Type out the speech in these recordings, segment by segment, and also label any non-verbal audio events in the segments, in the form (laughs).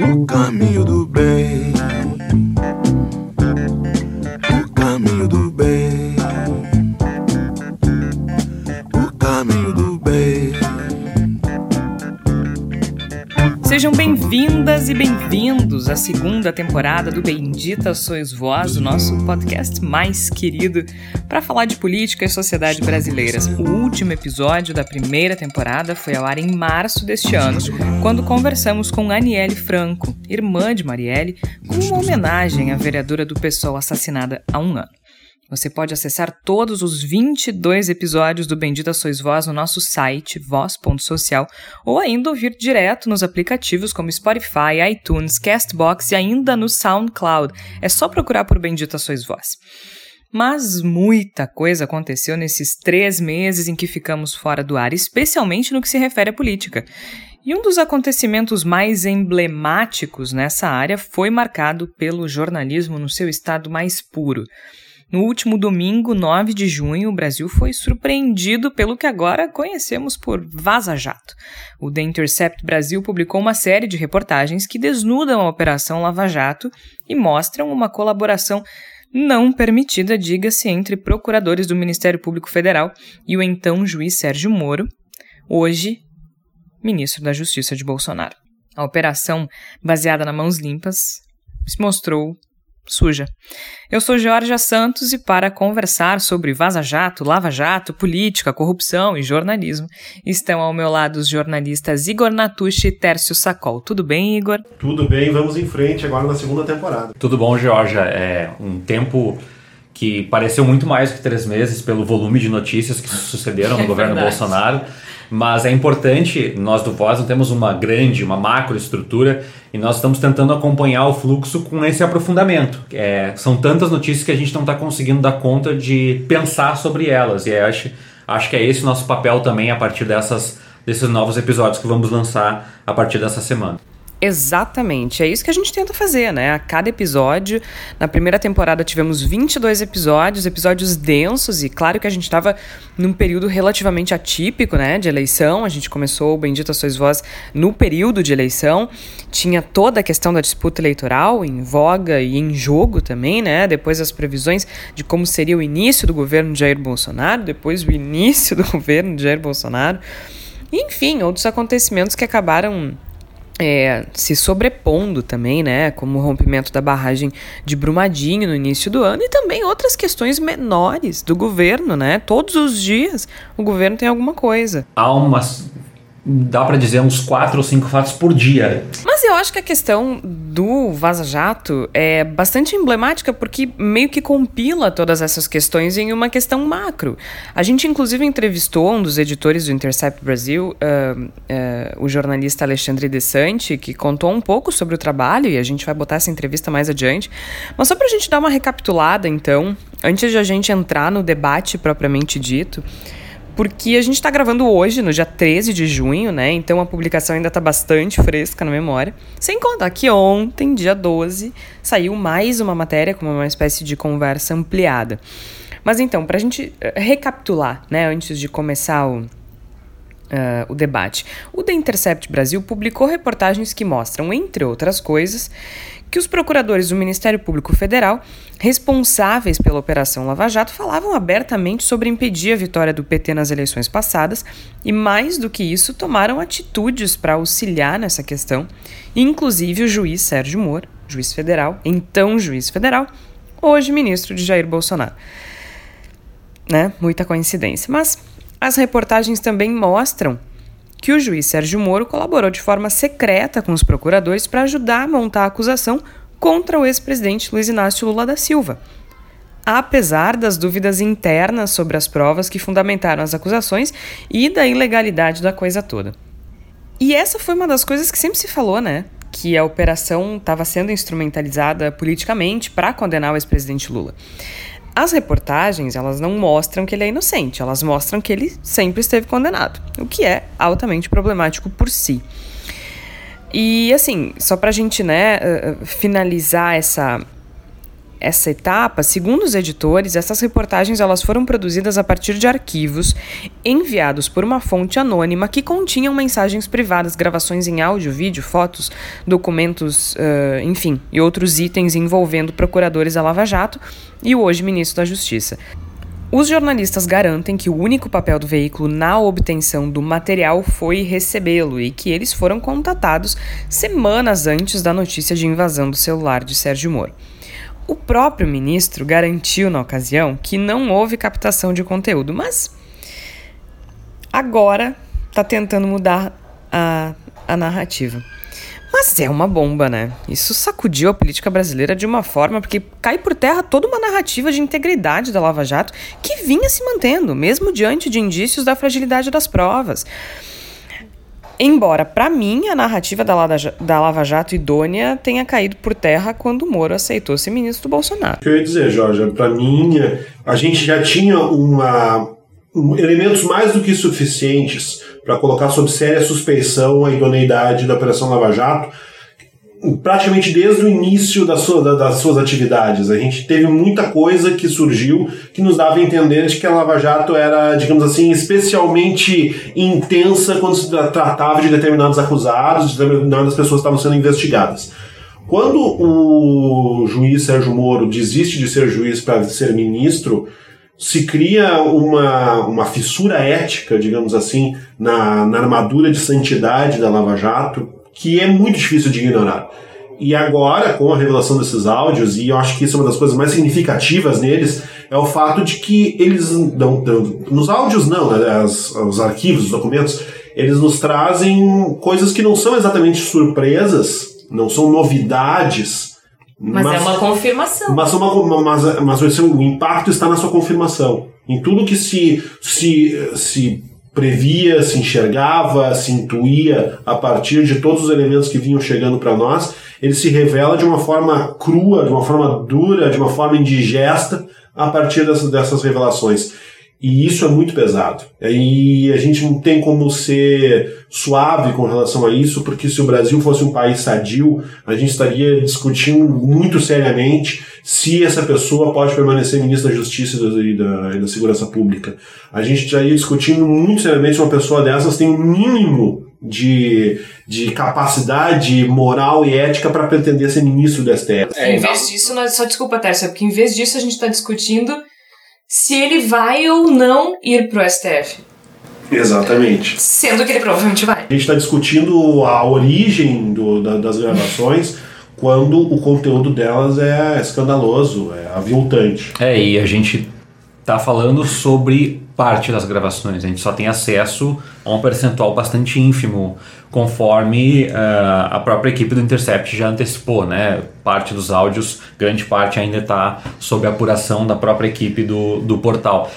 O caminho do bem. Sejam bem-vindas e bem-vindos à segunda temporada do Bendita Sois Vós, o nosso podcast mais querido para falar de política e sociedade brasileiras. O último episódio da primeira temporada foi ao ar em março deste ano, quando conversamos com Aniele Franco, irmã de Marielle, com uma homenagem à vereadora do PSOL assassinada há um ano. Você pode acessar todos os 22 episódios do Bendita Sois Voz no nosso site, voz.social, ou ainda ouvir direto nos aplicativos como Spotify, iTunes, Castbox e ainda no SoundCloud. É só procurar por Bendita Sois Voz. Mas muita coisa aconteceu nesses três meses em que ficamos fora do ar, especialmente no que se refere à política. E um dos acontecimentos mais emblemáticos nessa área foi marcado pelo jornalismo no seu estado mais puro. No último domingo, 9 de junho, o Brasil foi surpreendido pelo que agora conhecemos por Vaza Jato. O The Intercept Brasil publicou uma série de reportagens que desnudam a Operação Lava Jato e mostram uma colaboração não permitida, diga-se, entre procuradores do Ministério Público Federal e o então juiz Sérgio Moro, hoje ministro da Justiça de Bolsonaro. A operação, baseada na mãos limpas, se mostrou suja. Eu sou Georgia Santos e para conversar sobre Vaza Jato, Lava Jato, política, corrupção e jornalismo, estão ao meu lado os jornalistas Igor Natucci e Tércio Sacol. Tudo bem, Igor? Tudo bem, vamos em frente agora na segunda temporada. Tudo bom, Georgia? É um tempo que pareceu muito mais que três meses pelo volume de notícias que sucederam no (laughs) É governo verdade. Bolsonaro. Mas é importante, nós do Voz não temos uma grande, uma macro estrutura e nós estamos tentando acompanhar o fluxo com esse aprofundamento. É, são tantas notícias que a gente não está conseguindo dar conta de pensar sobre elas. E acho, acho que é esse nosso papel também a partir dessas, desses novos episódios que vamos lançar a partir dessa semana. Exatamente, é isso que a gente tenta fazer, né? A cada episódio, na primeira temporada tivemos 22 episódios, episódios densos, e claro que a gente estava num período relativamente atípico, né, de eleição. A gente começou o Bendita Sois Voz no período de eleição, tinha toda a questão da disputa eleitoral em voga e em jogo também, né? Depois as previsões de como seria o início do governo de Jair Bolsonaro, depois o início do (laughs) governo de Jair Bolsonaro. Enfim, outros acontecimentos que acabaram é, se sobrepondo também, né, como o rompimento da barragem de Brumadinho no início do ano e também outras questões menores do governo, né? Todos os dias o governo tem alguma coisa. Há umas, dá para dizer, uns quatro ou cinco fatos por dia Mas eu acho que a questão do Vaza Jato é bastante emblemática porque meio que compila todas essas questões em uma questão macro. A gente, inclusive, entrevistou um dos editores do Intercept Brasil, ah, ah, o jornalista Alexandre Desante, que contou um pouco sobre o trabalho e a gente vai botar essa entrevista mais adiante. Mas só para a gente dar uma recapitulada, então, antes de a gente entrar no debate propriamente dito. Porque a gente está gravando hoje, no dia 13 de junho, né? Então a publicação ainda está bastante fresca na memória. Sem contar que ontem, dia 12, saiu mais uma matéria com uma espécie de conversa ampliada. Mas então, para a gente eh, recapitular, né, antes de começar o, ah, o debate. O The Intercept Brasil publicou reportagens que mostram, entre outras coisas, que os procuradores do Ministério Público Federal, responsáveis pela Operação Lava Jato, falavam abertamente sobre impedir a vitória do PT nas eleições passadas e, mais do que isso, tomaram atitudes para auxiliar nessa questão, inclusive o juiz Sérgio Moro, juiz federal, então juiz federal, hoje ministro de Jair Bolsonaro né? Muita coincidência. Mas as reportagens também mostram que o juiz Sérgio Moro colaborou de forma secreta com os procuradores para ajudar a montar a acusação contra o ex-presidente Luiz Inácio Lula da Silva. Apesar das dúvidas internas sobre as provas que fundamentaram as acusações e da ilegalidade da coisa toda. E essa foi uma das coisas que sempre se falou, né? Que a operação estava sendo instrumentalizada politicamente para condenar o ex-presidente Lula. As reportagens, elas não mostram que ele é inocente, elas mostram que ele sempre esteve condenado, o que é altamente problemático por si. E assim, só pra gente, né, uh, uh, finalizar essa essa etapa, segundo os editores, essas reportagens elas foram produzidas a partir de arquivos enviados por uma fonte anônima que continham mensagens privadas, gravações em áudio, vídeo, fotos, documentos, uh, enfim, e outros itens envolvendo procuradores da Lava Jato e o hoje ministro da Justiça. Os jornalistas garantem que o único papel do veículo na obtenção do material foi recebê-lo e que eles foram contatados semanas antes da notícia de invasão do celular de Sérgio Moro. O próprio ministro garantiu na ocasião que não houve captação de conteúdo, mas agora está tentando mudar a, a narrativa. Mas é uma bomba, né? Isso sacudiu a política brasileira de uma forma porque cai por terra toda uma narrativa de integridade da Lava Jato que vinha se mantendo, mesmo diante de indícios da fragilidade das provas. Embora, para mim, a narrativa da Lava, da Lava Jato idônea tenha caído por terra quando Moro aceitou ser ministro do Bolsonaro. O que eu ia dizer, Jorge, para mim, a gente já tinha uma, um, elementos mais do que suficientes para colocar sob séria suspeição a idoneidade da Operação Lava Jato, praticamente desde o início da sua, das suas atividades. A gente teve muita coisa que surgiu que nos dava a entender de que a Lava Jato era, digamos assim, especialmente intensa quando se tratava de determinados acusados, de determinadas pessoas que estavam sendo investigadas. Quando o juiz Sérgio Moro desiste de ser juiz para ser ministro, se cria uma, uma fissura ética, digamos assim, na, na armadura de santidade da Lava Jato, que é muito difícil de ignorar. E agora, com a revelação desses áudios, e eu acho que isso é uma das coisas mais significativas neles, é o fato de que eles não. não nos áudios, não, né, as, os arquivos, os documentos, eles nos trazem coisas que não são exatamente surpresas, não são novidades, mas, mas, é uma confirmação. Mas, uma, mas, mas o impacto está na sua confirmação. Em tudo que se, se, se previa, se enxergava, se intuía a partir de todos os elementos que vinham chegando para nós, ele se revela de uma forma crua, de uma forma dura, de uma forma indigesta a partir dessas, dessas revelações. E isso é muito pesado. E a gente não tem como ser suave com relação a isso, porque se o Brasil fosse um país sadio, a gente estaria discutindo muito seriamente se essa pessoa pode permanecer ministro da Justiça e da, e da Segurança Pública. A gente estaria discutindo muito seriamente se uma pessoa dessas tem um mínimo de, de capacidade moral e ética para pretender ser ministro do STF. É, em vez disso, nós, só desculpa, Tércia, porque em vez disso a gente está discutindo se ele vai ou não ir pro STF. Exatamente. Sendo que ele provavelmente vai. A gente está discutindo a origem do, da, das gravações quando o conteúdo delas é escandaloso, é aviltante. É, e a gente tá falando sobre parte das gravações, a gente só tem acesso a um percentual bastante ínfimo conforme uh, a própria equipe do Intercept já antecipou, né? Parte dos áudios, grande parte ainda está sob apuração da própria equipe do, do portal.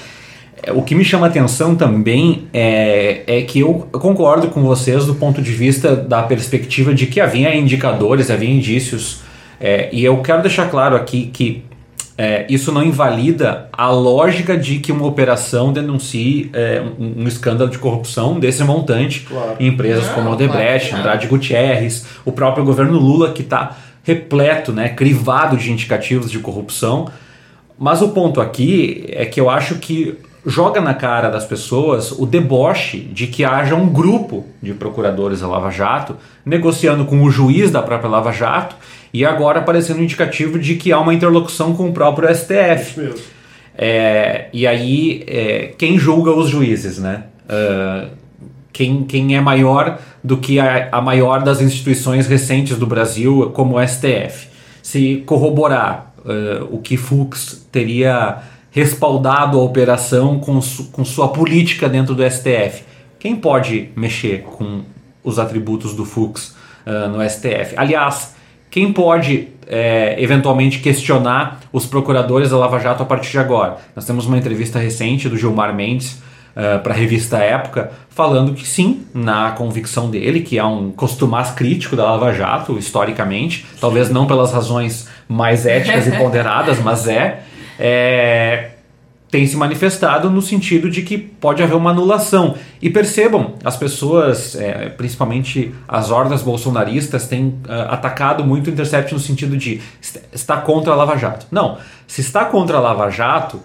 O que me chama atenção também é, é que eu concordo com vocês do ponto de vista da perspectiva de que havia indicadores, havia indícios, é, e eu quero deixar claro aqui que é, isso não invalida a lógica de que uma operação denuncie é, um, um, escândalo de corrupção desse montante claro. em empresas como a Odebrecht, claro. Andrade Gutierrez, o próprio governo Lula que está repleto, né, crivado de indicativos de corrupção. Mas o ponto aqui é que eu acho que joga na cara das pessoas o deboche de que haja um grupo de procuradores da Lava Jato negociando com o juiz da própria Lava Jato e agora aparecendo um indicativo de que há uma interlocução com o próprio STF. É, e aí, é, quem julga os juízes, né? Uh, quem, quem é maior do que a, a maior das instituições recentes do Brasil, como o STF? Se corroborar uh, o que Fux teria respaldado a operação com, su, com sua política dentro do STF, quem pode mexer com os atributos do Fux uh, no STF? Aliás, quem pode é, eventualmente questionar os procuradores da Lava Jato a partir de agora? Nós temos uma entrevista recente do Gilmar Mendes uh, para a revista Época, falando que sim, na convicção dele, que é um costumaz crítico da Lava Jato, historicamente, talvez não pelas razões mais éticas e (laughs) ponderadas, mas é, é tem se manifestado no sentido de que pode haver uma anulação. E percebam, as pessoas, é, principalmente as hordas bolsonaristas, têm uh, atacado muito o Intercept no sentido de está contra a Lava Jato. Não, se está contra a Lava Jato,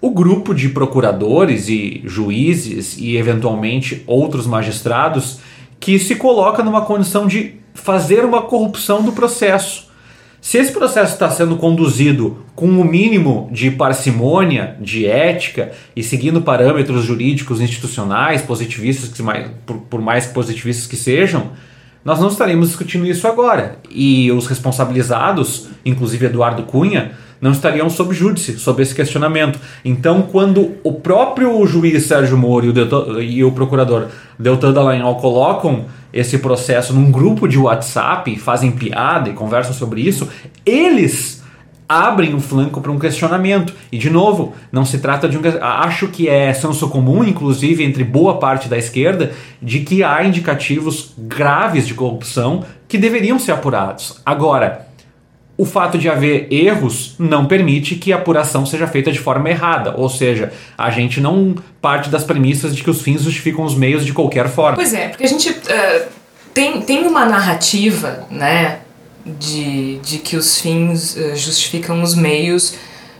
o grupo de procuradores e juízes e eventualmente outros magistrados que se coloca numa condição de fazer uma corrupção do processo. Se esse processo está sendo conduzido com o um mínimo de parcimônia, de ética e seguindo parâmetros jurídicos institucionais, positivistas, por, por mais positivistas que sejam, nós não estaremos discutindo isso agora. E os responsabilizados, inclusive Eduardo Cunha, não estariam sob júdice, sob esse questionamento. Então, quando o próprio juiz Sérgio Moro e o, Deltan, e o procurador Deltan Dallagnol colocam esse processo num grupo de WhatsApp, fazem piada e conversam sobre isso, eles abrem o flanco para um questionamento. E de novo, não se trata de um acho que é senso comum, inclusive entre boa parte da esquerda, de que há indicativos graves de corrupção que deveriam ser apurados. Agora, o fato de haver erros não permite que a apuração seja feita de forma errada, ou seja, a gente não parte das premissas de que os fins justificam os meios de qualquer forma. Pois é, porque a gente uh, tem, tem uma narrativa, né, de, de que os fins uh, justificam os meios,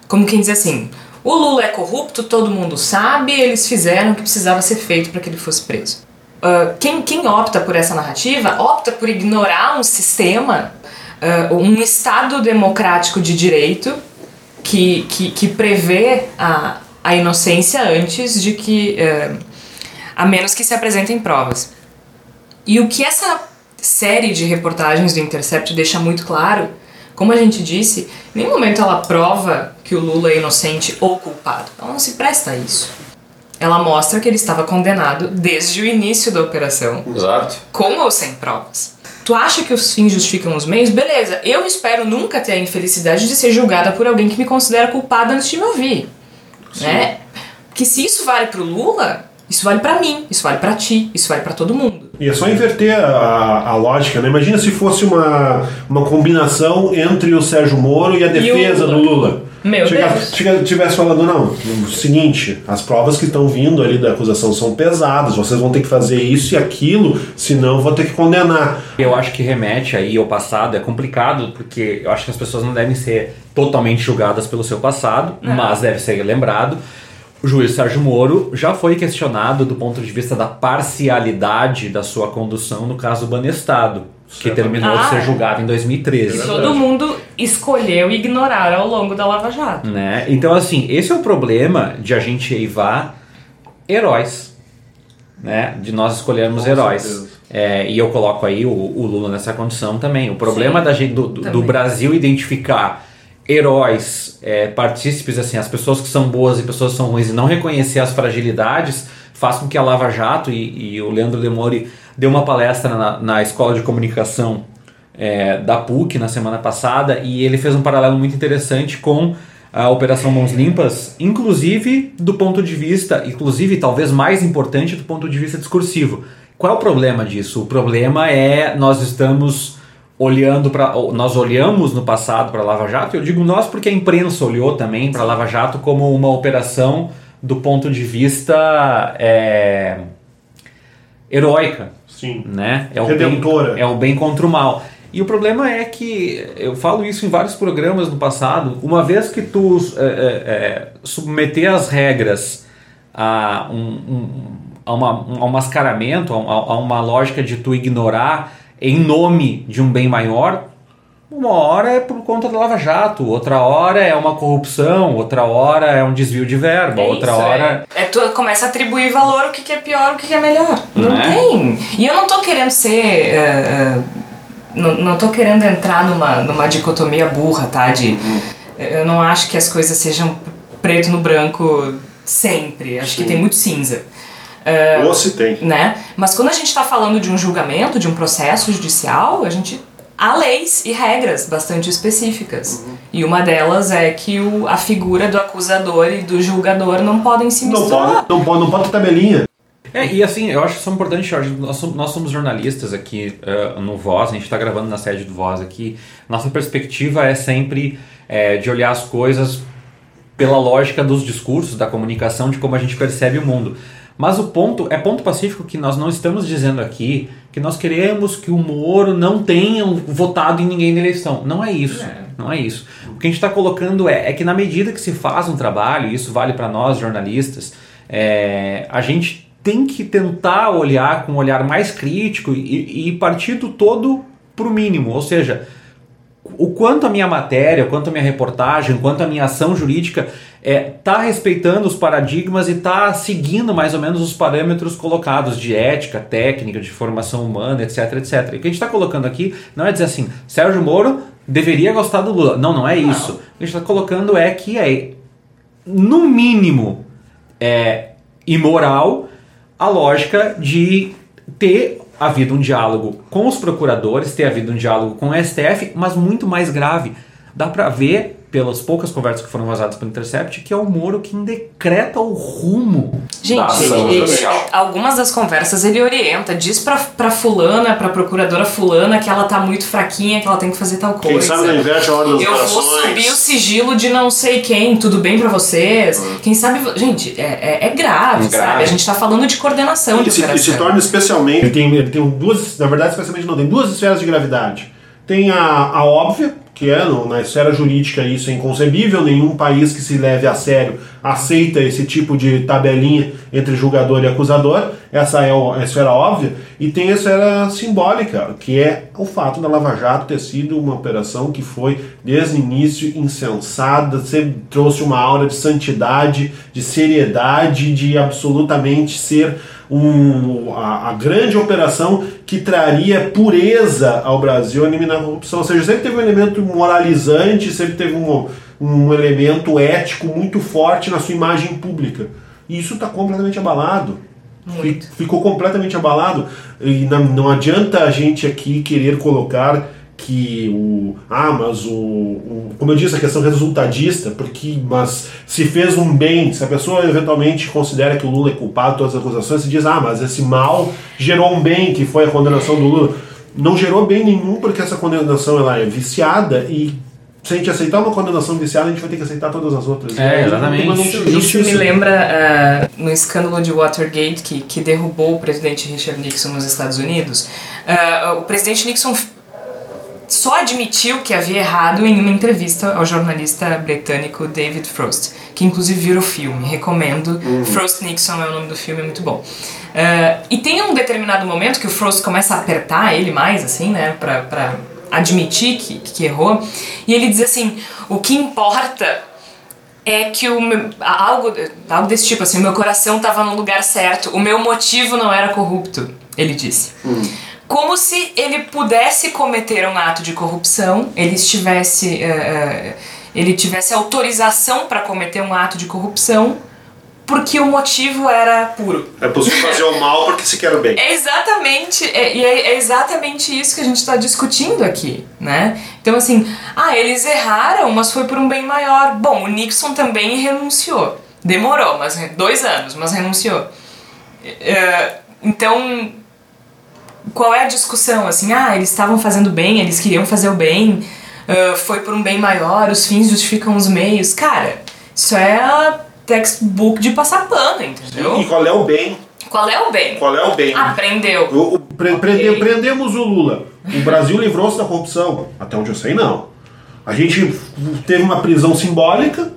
como quem diz assim, o Lula é corrupto, todo mundo sabe, eles fizeram o que precisava ser feito para que ele fosse preso. Uh, quem, quem opta por essa narrativa opta por ignorar um sistema uh, um Estado democrático de direito que, que, que prevê a, a inocência antes de que. Uh, a menos que se apresentem provas. E o que essa série de reportagens do Intercept deixa muito claro, como a gente disse, em nenhum momento ela prova que o Lula é inocente ou culpado. Ela não se presta a isso. Ela mostra que ele estava condenado desde o início da operação. Exato. Com ou sem provas tu acha que os fins justificam os meios? Beleza, eu espero nunca ter a infelicidade de ser julgada por alguém que me considera culpada antes de me ouvir. Né? Que se isso vale pro Lula, isso vale para mim, isso vale para ti, isso vale para todo mundo. E é só inverter a, a, lógica, né? Imagina se fosse uma, uma combinação entre o Sérgio Moro e a defesa e do Lula. Meu Deus. Chega, tivesse falando, não, o seguinte, as provas que estão vindo ali da acusação são pesadas, vocês vão ter que fazer isso e aquilo, senão vou ter que condenar. Eu acho que remete aí ao passado, é complicado, porque eu acho que as pessoas não devem ser totalmente julgadas pelo seu passado, não. mas deve ser lembrado. O juiz Sérgio Moro já foi questionado do ponto de vista da parcialidade da sua condução no caso Banestado que terminou ah, de ser julgado em 2013. Que todo mundo escolheu ignorar ao longo da Lava Jato. Né? Então, assim, esse é o problema de a gente eivar heróis. Né? De nós escolhermos Com heróis. É, e eu coloco aí o, o, Lula nessa condição também. O problema Sim, da gente, do, do, Brasil identificar heróis, é, partícipes, assim, as pessoas que são boas e pessoas que são ruins e não reconhecer as fragilidades, faz com que a Lava Jato e, e o Leandro Demore deu uma palestra na, na Escola de Comunicação é, da PUC na semana passada e ele fez um paralelo muito interessante com a Operação Mãos Limpas, inclusive do ponto de vista, inclusive talvez mais importante do ponto de vista discursivo. Qual é o problema disso? O problema é nós estamos olhando para nós olhamos no passado para a Lava Jato. Eu digo nós porque a imprensa olhou também para a Lava Jato como uma operação do ponto de vista é, heróica. Sim. Né? É o Redentora. Bem, é o bem contra o mal. E o problema é que eu falo isso em vários programas no passado. Uma vez que tu é, é, submeter as regras a um, um, a, uma, um, a um mascaramento, a, a uma lógica de tu ignorar em nome de um bem maior, uma hora é por conta da Lava Jato, outra hora é uma corrupção, outra hora é um desvio de verba, é outra isso, hora. É. é tu começa a atribuir valor o que, que é pior, o que, que é melhor. Não, não é? tem. E eu não tô querendo ser. Uh, uh, não, não tô querendo entrar numa, numa dicotomia burra, tá? De. Eu não acho que as coisas sejam preto no branco sempre. Acho Sim. que tem muito cinza. Uh, Ou se tem. Né? Mas quando a gente está falando de um julgamento, de um processo judicial, a gente há leis e regras bastante específicas. Uhum. E uma delas é que o, a figura do acusador e do julgador não podem se misturar. Não pode, não pode, não tabelinha. É, e assim, eu acho isso importante, Jorge. Nós somos, nós somos jornalistas aqui uh, no Voz, a gente está gravando na sede do Voz aqui. Nossa perspectiva é sempre é, de olhar as coisas pela lógica dos discursos, da comunicação, de como a gente percebe o mundo. Mas o ponto é ponto pacífico que nós não estamos dizendo aqui que nós queremos que o Moro não tenha votado em ninguém na eleição. Não é isso. É. Não é isso. O que a gente está colocando é, é que na medida que se faz um trabalho, e isso vale para nós jornalistas, é, a gente tem que tentar olhar com um olhar mais crítico e, e partir do todo para o mínimo. Ou seja, o quanto a minha matéria, o quanto a minha reportagem, o quanto a minha ação jurídica é, tá respeitando os paradigmas e tá seguindo mais ou menos os parâmetros colocados de ética, técnica, de formação humana, etc, etc. E o que a gente está colocando aqui não é dizer assim, Sérgio Moro deveria gostar do Lula. Não, não é isso. O que a gente está colocando é que é, no mínimo, é imoral a lógica de ter havido um diálogo com os procuradores, ter havido um diálogo com o STF, mas muito mais grave. Dá para ver pelas poucas conversas que foram vazadas pelo Intercept, que é o Moro quem decreta o rumo Gente, da ação ele- judicial. algumas das conversas ele orienta, diz pra, pra fulana, pra procuradora fulana que ela tá muito fraquinha, que ela tem que fazer tal coisa. Quem sabe não inverte a ordem das Eu vou subir o sigilo de não sei quem, tudo bem pra vocês? Quem sabe. Gente, é, é, é grave, É grave. sabe? A gente tá falando de coordenação de E se, e se operação. torna especialmente. Ele tem, ele tem duas. Na verdade, especialmente não, tem duas esferas de gravidade. Tem a, a óbvia, que é no- na esfera jurídica isso é inconcebível, nenhum país que se leve a sério aceita esse tipo de tabelinha entre julgador e acusador. Essa é a esfera óbvia. E tem a esfera simbólica, que é o fato da Lava Jato ter sido uma operação que foi, desde o início, insensada, sempre trouxe uma aura de santidade, de seriedade, de absolutamente ser um, a, a grande operação que traria pureza ao Brasil, eliminar a corrupção. Ou seja, sempre teve um elemento moralizante, sempre teve um, um elemento ético muito forte na sua imagem pública. E isso está completamente abalado. Muito. Fi- Ficou completamente abalado. E não, não adianta a gente aqui querer colocar que o. Ah, mas o, o. Como eu disse, a questão resultadista, porque. Mas se fez um bem, se a pessoa eventualmente considera que o Lula é culpado de todas as acusações, se diz, ah, mas esse mal gerou um bem, que foi a condenação do Lula. Não gerou bem nenhum, porque essa condenação ela é viciada e. Se a gente aceitar uma condenação viciada, a gente vai ter que aceitar todas as outras. É, E aí exatamente. Isso, isso me lembra ah, no escândalo de Watergate que, que derrubou o presidente Richard Nixon nos Estados Unidos. Ah, o presidente Nixon só admitiu que havia errado em uma entrevista ao jornalista britânico David Frost, que inclusive virou filme. Recomendo. Frost Nixon é o nome do filme, é muito bom. Ah, e tem um determinado momento que o Frost começa a apertar ele mais, assim, né, pra, pra admitir que, que errou. E ele diz assim: o que importa é que o meu, algo, algo desse tipo, assim, o meu coração estava no lugar certo, o meu motivo não era corrupto, ele disse. Como se ele pudesse cometer um ato de corrupção, ele estivesse, eh, eh, ele tivesse autorização para cometer um ato de corrupção, porque o motivo era puro. É possível fazer o mal porque se quer o bem. É exatamente, é, é, é exatamente isso que a gente está discutindo aqui, né? Então assim, ah, eles erraram, mas foi por um bem maior. Bom, o Nixon também renunciou. Demorou, mas dois anos, mas renunciou. É, então, qual é a discussão? Assim, ah, eles estavam fazendo bem, eles queriam fazer o bem, ah, foi por um bem maior, os fins justificam os meios. Cara, isso é textbook de passar pano, entendeu? E qual é o bem? Qual é o bem? Qual é o bem? Aprendeu. O- o- pre- prende- prendemos o Lula. O Brasil livrou-se da corrupção. Até onde eu sei, não. A gente teve uma prisão simbólica,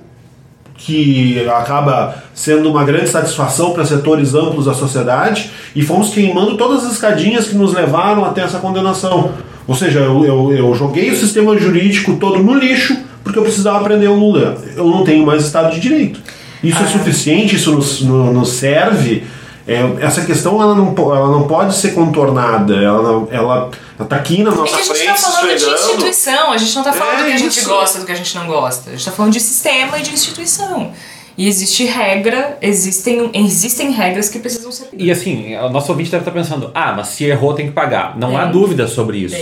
que acaba sendo uma grande satisfação para setores amplos da sociedade, e fomos queimando todas as escadinhas que nos levaram até essa condenação. Ou seja, eu, eu, eu joguei o sistema jurídico todo no lixo porque eu precisava prender o Lula. Eu não tenho mais Estado de Direito. Isso é suficiente, isso nos, no- nos serve. É, essa questão ela não, ela não pode ser contornada. Ela, ela tá aqui na É nossa que a gente frente, tá falando de esfregando. instituição, a gente não tá falando É do que a gente isso. gosta, do que a gente não gosta. A gente tá falando de sistema e de instituição. E existe regra, existem, existem regras que precisam ser. E assim, o nosso ouvinte deve estar pensando, ah, mas se errou tem que pagar. Não há dúvida sobre isso.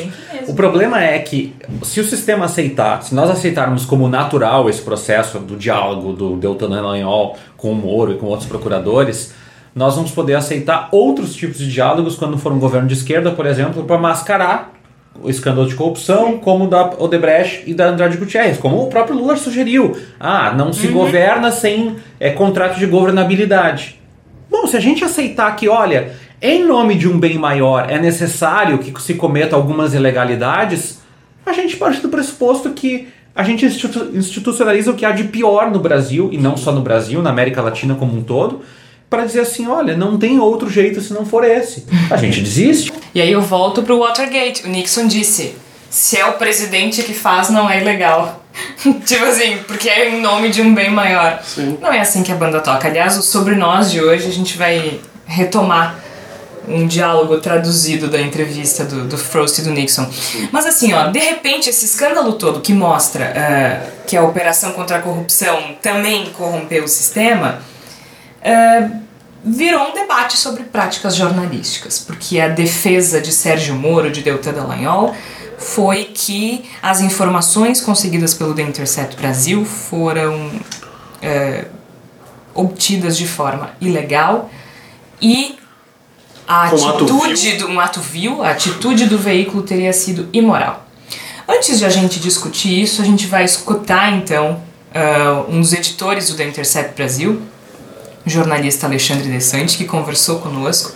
O problema é que se o sistema aceitar, se nós aceitarmos como natural esse processo do diálogo do Deltan Dallagnol com o Moro e com outros procuradores, nós vamos poder aceitar outros tipos de diálogos quando for um governo de esquerda, por exemplo, para mascarar o escândalo de corrupção, como da Odebrecht e da Andrade Gutierrez, como o próprio Lula sugeriu. Ah, não se uhum. governa sem é, contrato de governabilidade. Bom, se a gente aceitar que, olha, em nome de um bem maior é necessário que se cometa algumas ilegalidades, a gente parte do pressuposto que a gente institucionaliza o que há de pior no Brasil, e não só no Brasil, na América Latina como um todo, para dizer assim, olha, não tem outro jeito se não for esse. A gente desiste. E aí eu volto pro Watergate. O Nixon disse: se é o presidente que faz, não é ilegal. (laughs) tipo assim, porque é em nome de um bem maior. Sim. Não é assim que a banda toca. Aliás, o Sobre Nós de hoje a gente vai retomar um diálogo traduzido da entrevista do, do Frost e do Nixon. Mas assim, ó, de repente esse escândalo todo que mostra uh, que a operação contra a corrupção também corrompeu o sistema é, virou um debate sobre práticas jornalísticas, porque a defesa de Sérgio Moro, de Deltan Dallagnol, foi que as informações conseguidas pelo The Intercept Brasil foram é, obtidas de forma ilegal e a atitude do um ato vil, a atitude do veículo teria sido imoral. Antes de a gente discutir isso, a gente vai escutar então uh, um dos editores do The Intercept Brasil, jornalista Alexandre Desante, que conversou conosco,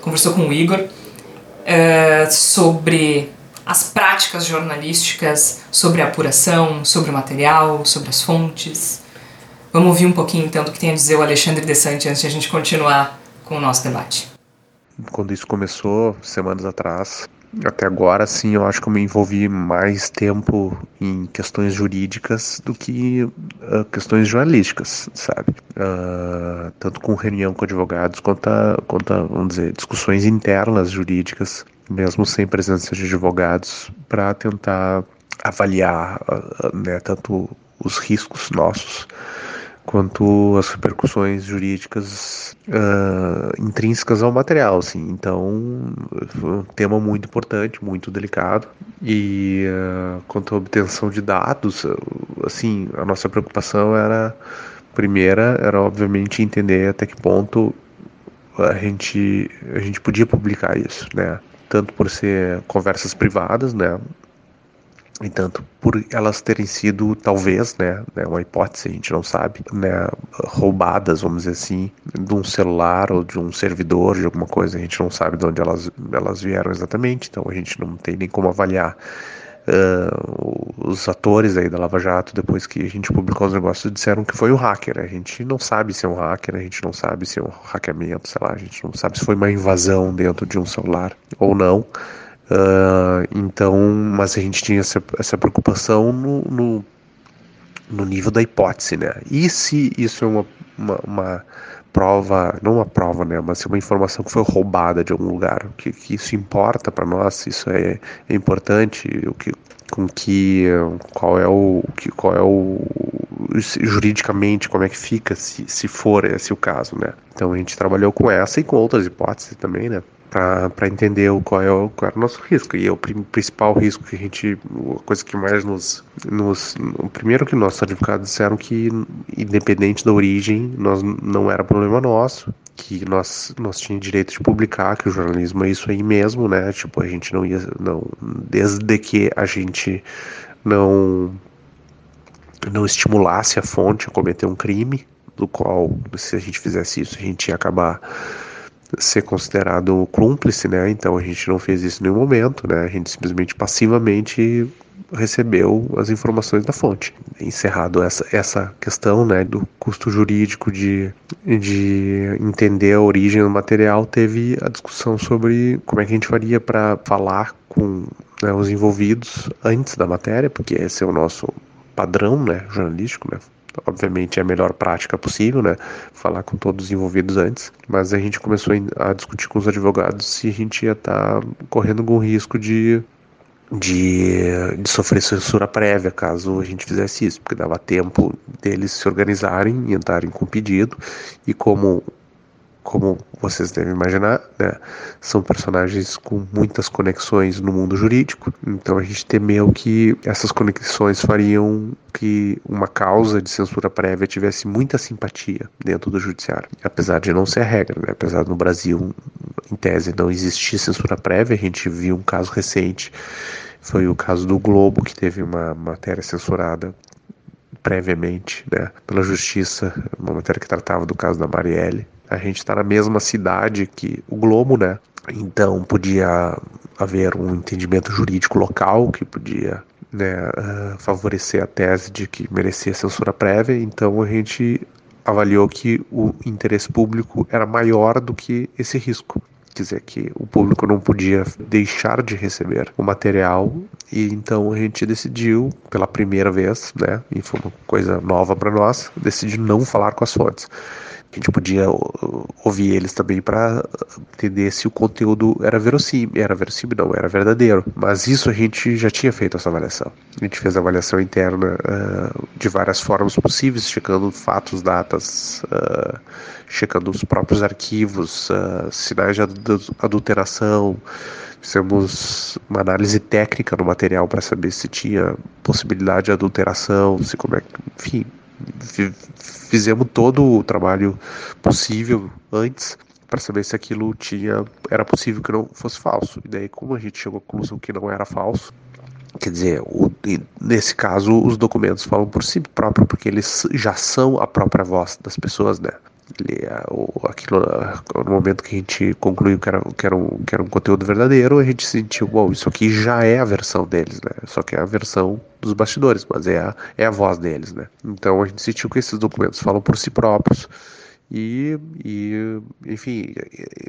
conversou com o Igor, uh, sobre as práticas jornalísticas, sobre a apuração, sobre o material, sobre as fontes. Vamos ouvir um pouquinho então do que tem a dizer o Alexandre Desante antes de a gente continuar com o nosso debate. Quando isso começou, semanas atrás, até agora, sim, eu acho que eu me envolvi mais tempo em questões jurídicas do que uh, questões jornalísticas, sabe? Uh, tanto com reunião com advogados quanto, a, quanto a, vamos dizer, discussões internas jurídicas, mesmo sem presença de advogados, para tentar avaliar uh, né, tanto os riscos nossos quanto as repercussões jurídicas uh, intrínsecas ao material, assim. Então, um tema muito importante, muito delicado. E uh, quanto à obtenção de dados, assim, a nossa preocupação era primeira era obviamente entender até que ponto a gente a gente podia publicar isso, né? Tanto por ser conversas privadas, né? E tanto por elas terem sido, talvez, né, né, uma hipótese, a gente não sabe, né, roubadas, vamos dizer assim, de um celular ou de um servidor, de alguma coisa, a gente não sabe de onde elas, elas vieram exatamente, então a gente não tem nem como avaliar uh, os atores aí da Lava Jato, depois que a gente publicou os negócios, disseram que foi um hacker, a gente não sabe se é um hacker, a gente não sabe se é um hackeamento, sei lá, a gente não sabe se foi uma invasão dentro de um celular ou não, Uh, então, mas a gente tinha essa, essa preocupação no, no, no, nível da hipótese, né? E se isso é uma, uma, uma, prova, não uma prova, né? Mas uma informação que foi roubada de algum lugar, que, que isso importa para nós, isso é, é importante, o que, com que, qual é o, que, qual é o juridicamente como é que fica se, se for esse o caso, né? Então a gente trabalhou com essa e com outras hipóteses também, né? Para entender qual, é o, qual era o nosso risco. E é o principal risco que a gente, a coisa que mais nos, nos. O primeiro que nossos advogados disseram que, independente da origem, nós, não era problema nosso, que nós, nós tínhamos direito de publicar, que o jornalismo é isso aí mesmo, né? Tipo, a gente não ia. Não, desde que a gente não não estimulasse a fonte a cometer um crime, do qual, se a gente fizesse isso, a gente ia acabar ser considerado cúmplice, né? Então a gente não fez isso em nenhum momento, né? A gente simplesmente passivamente recebeu as informações da fonte. Encerrado essa, essa questão né, do custo jurídico de, de entender a origem do material, teve a discussão sobre como é que a gente faria para falar com né, os envolvidos antes da matéria, porque esse é o nosso padrão né, jornalístico, né? Obviamente é a melhor prática possível, né? Falar com todos os envolvidos antes. Mas a gente começou a discutir com os advogados se a gente ia estar tá correndo algum risco de, de, de sofrer censura prévia caso a gente fizesse isso, porque dava tempo deles se organizarem e entrarem com pedido. E como como vocês devem imaginar, né, são personagens com muitas conexões no mundo jurídico, então a gente temeu que essas conexões fariam que uma causa de censura prévia tivesse muita simpatia dentro do judiciário, apesar de não ser a regra, né, apesar no Brasil, em tese, não existir censura prévia, a gente viu um caso recente, foi o caso do Globo, que teve uma matéria censurada previamente né, pela justiça, uma matéria que tratava do caso da Marielle. A gente está na mesma cidade que o Globo, né? Então podia haver um entendimento jurídico local que podia né, uh, favorecer a tese de que merecia censura prévia. Então a gente avaliou que o interesse público era maior do que esse risco dizer que o público não podia deixar de receber o material e então a gente decidiu pela primeira vez, né, e foi uma coisa nova para nós, decidir não falar com as fontes. A gente podia ouvir eles também para entender se o conteúdo era verossímil, era verossímil não, era verdadeiro. Mas isso a gente já tinha feito essa avaliação. A gente fez a avaliação interna uh, de várias formas possíveis, checando fatos, datas, uh, checando os próprios arquivos, uh, sinais de adulteração. Fizemos uma análise técnica no material para saber se tinha possibilidade de adulteração, se como é, enfim, fizemos todo o trabalho possível antes para saber se aquilo tinha era possível que não fosse falso. E daí, como a gente chegou à conclusão que não era falso, quer dizer, o, nesse caso, os documentos falam por si próprio, porque eles já são a própria voz das pessoas, né? Aquilo, no momento que a gente concluiu que era, que, era um, que era um conteúdo verdadeiro, a gente sentiu, bom, isso aqui já é a versão deles, né? Só que é a versão dos bastidores, mas é a, é a voz deles, né? Então a gente sentiu que esses documentos falam por si próprios. E, e, enfim,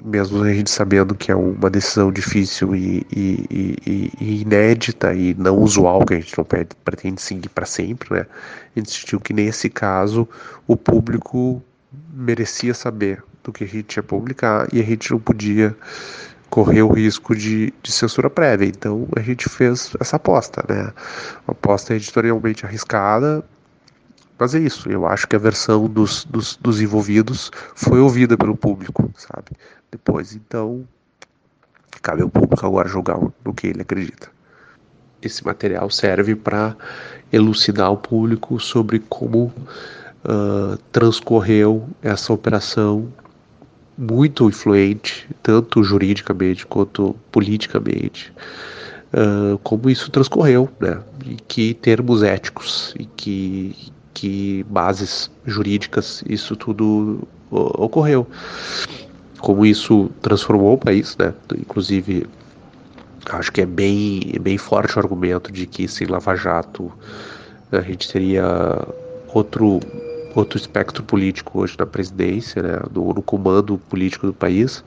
mesmo a gente sabendo que é uma decisão difícil e, e, e inédita e não usual, que a gente não pretende seguir para sempre, né? A gente sentiu que nesse caso o público merecia saber do que a gente ia publicar e a gente não podia correr o risco de, de censura prévia. Então a gente fez essa aposta, né? Uma aposta editorialmente arriscada, mas é isso. Eu acho que a versão dos, dos, dos envolvidos foi ouvida pelo público, sabe? Depois, então, cabe ao público agora julgar no que ele acredita. Esse material serve para elucidar o público sobre como uh, transcorreu essa operação muito influente, tanto juridicamente quanto politicamente, uh, como isso transcorreu, né? E que termos éticos e que, que bases jurídicas isso tudo ocorreu. Como isso transformou o país, né? Inclusive, acho que é bem, bem forte o argumento de que sem Lava Jato a gente teria outro outro espectro político hoje na presidência, né, no, no comando político do país.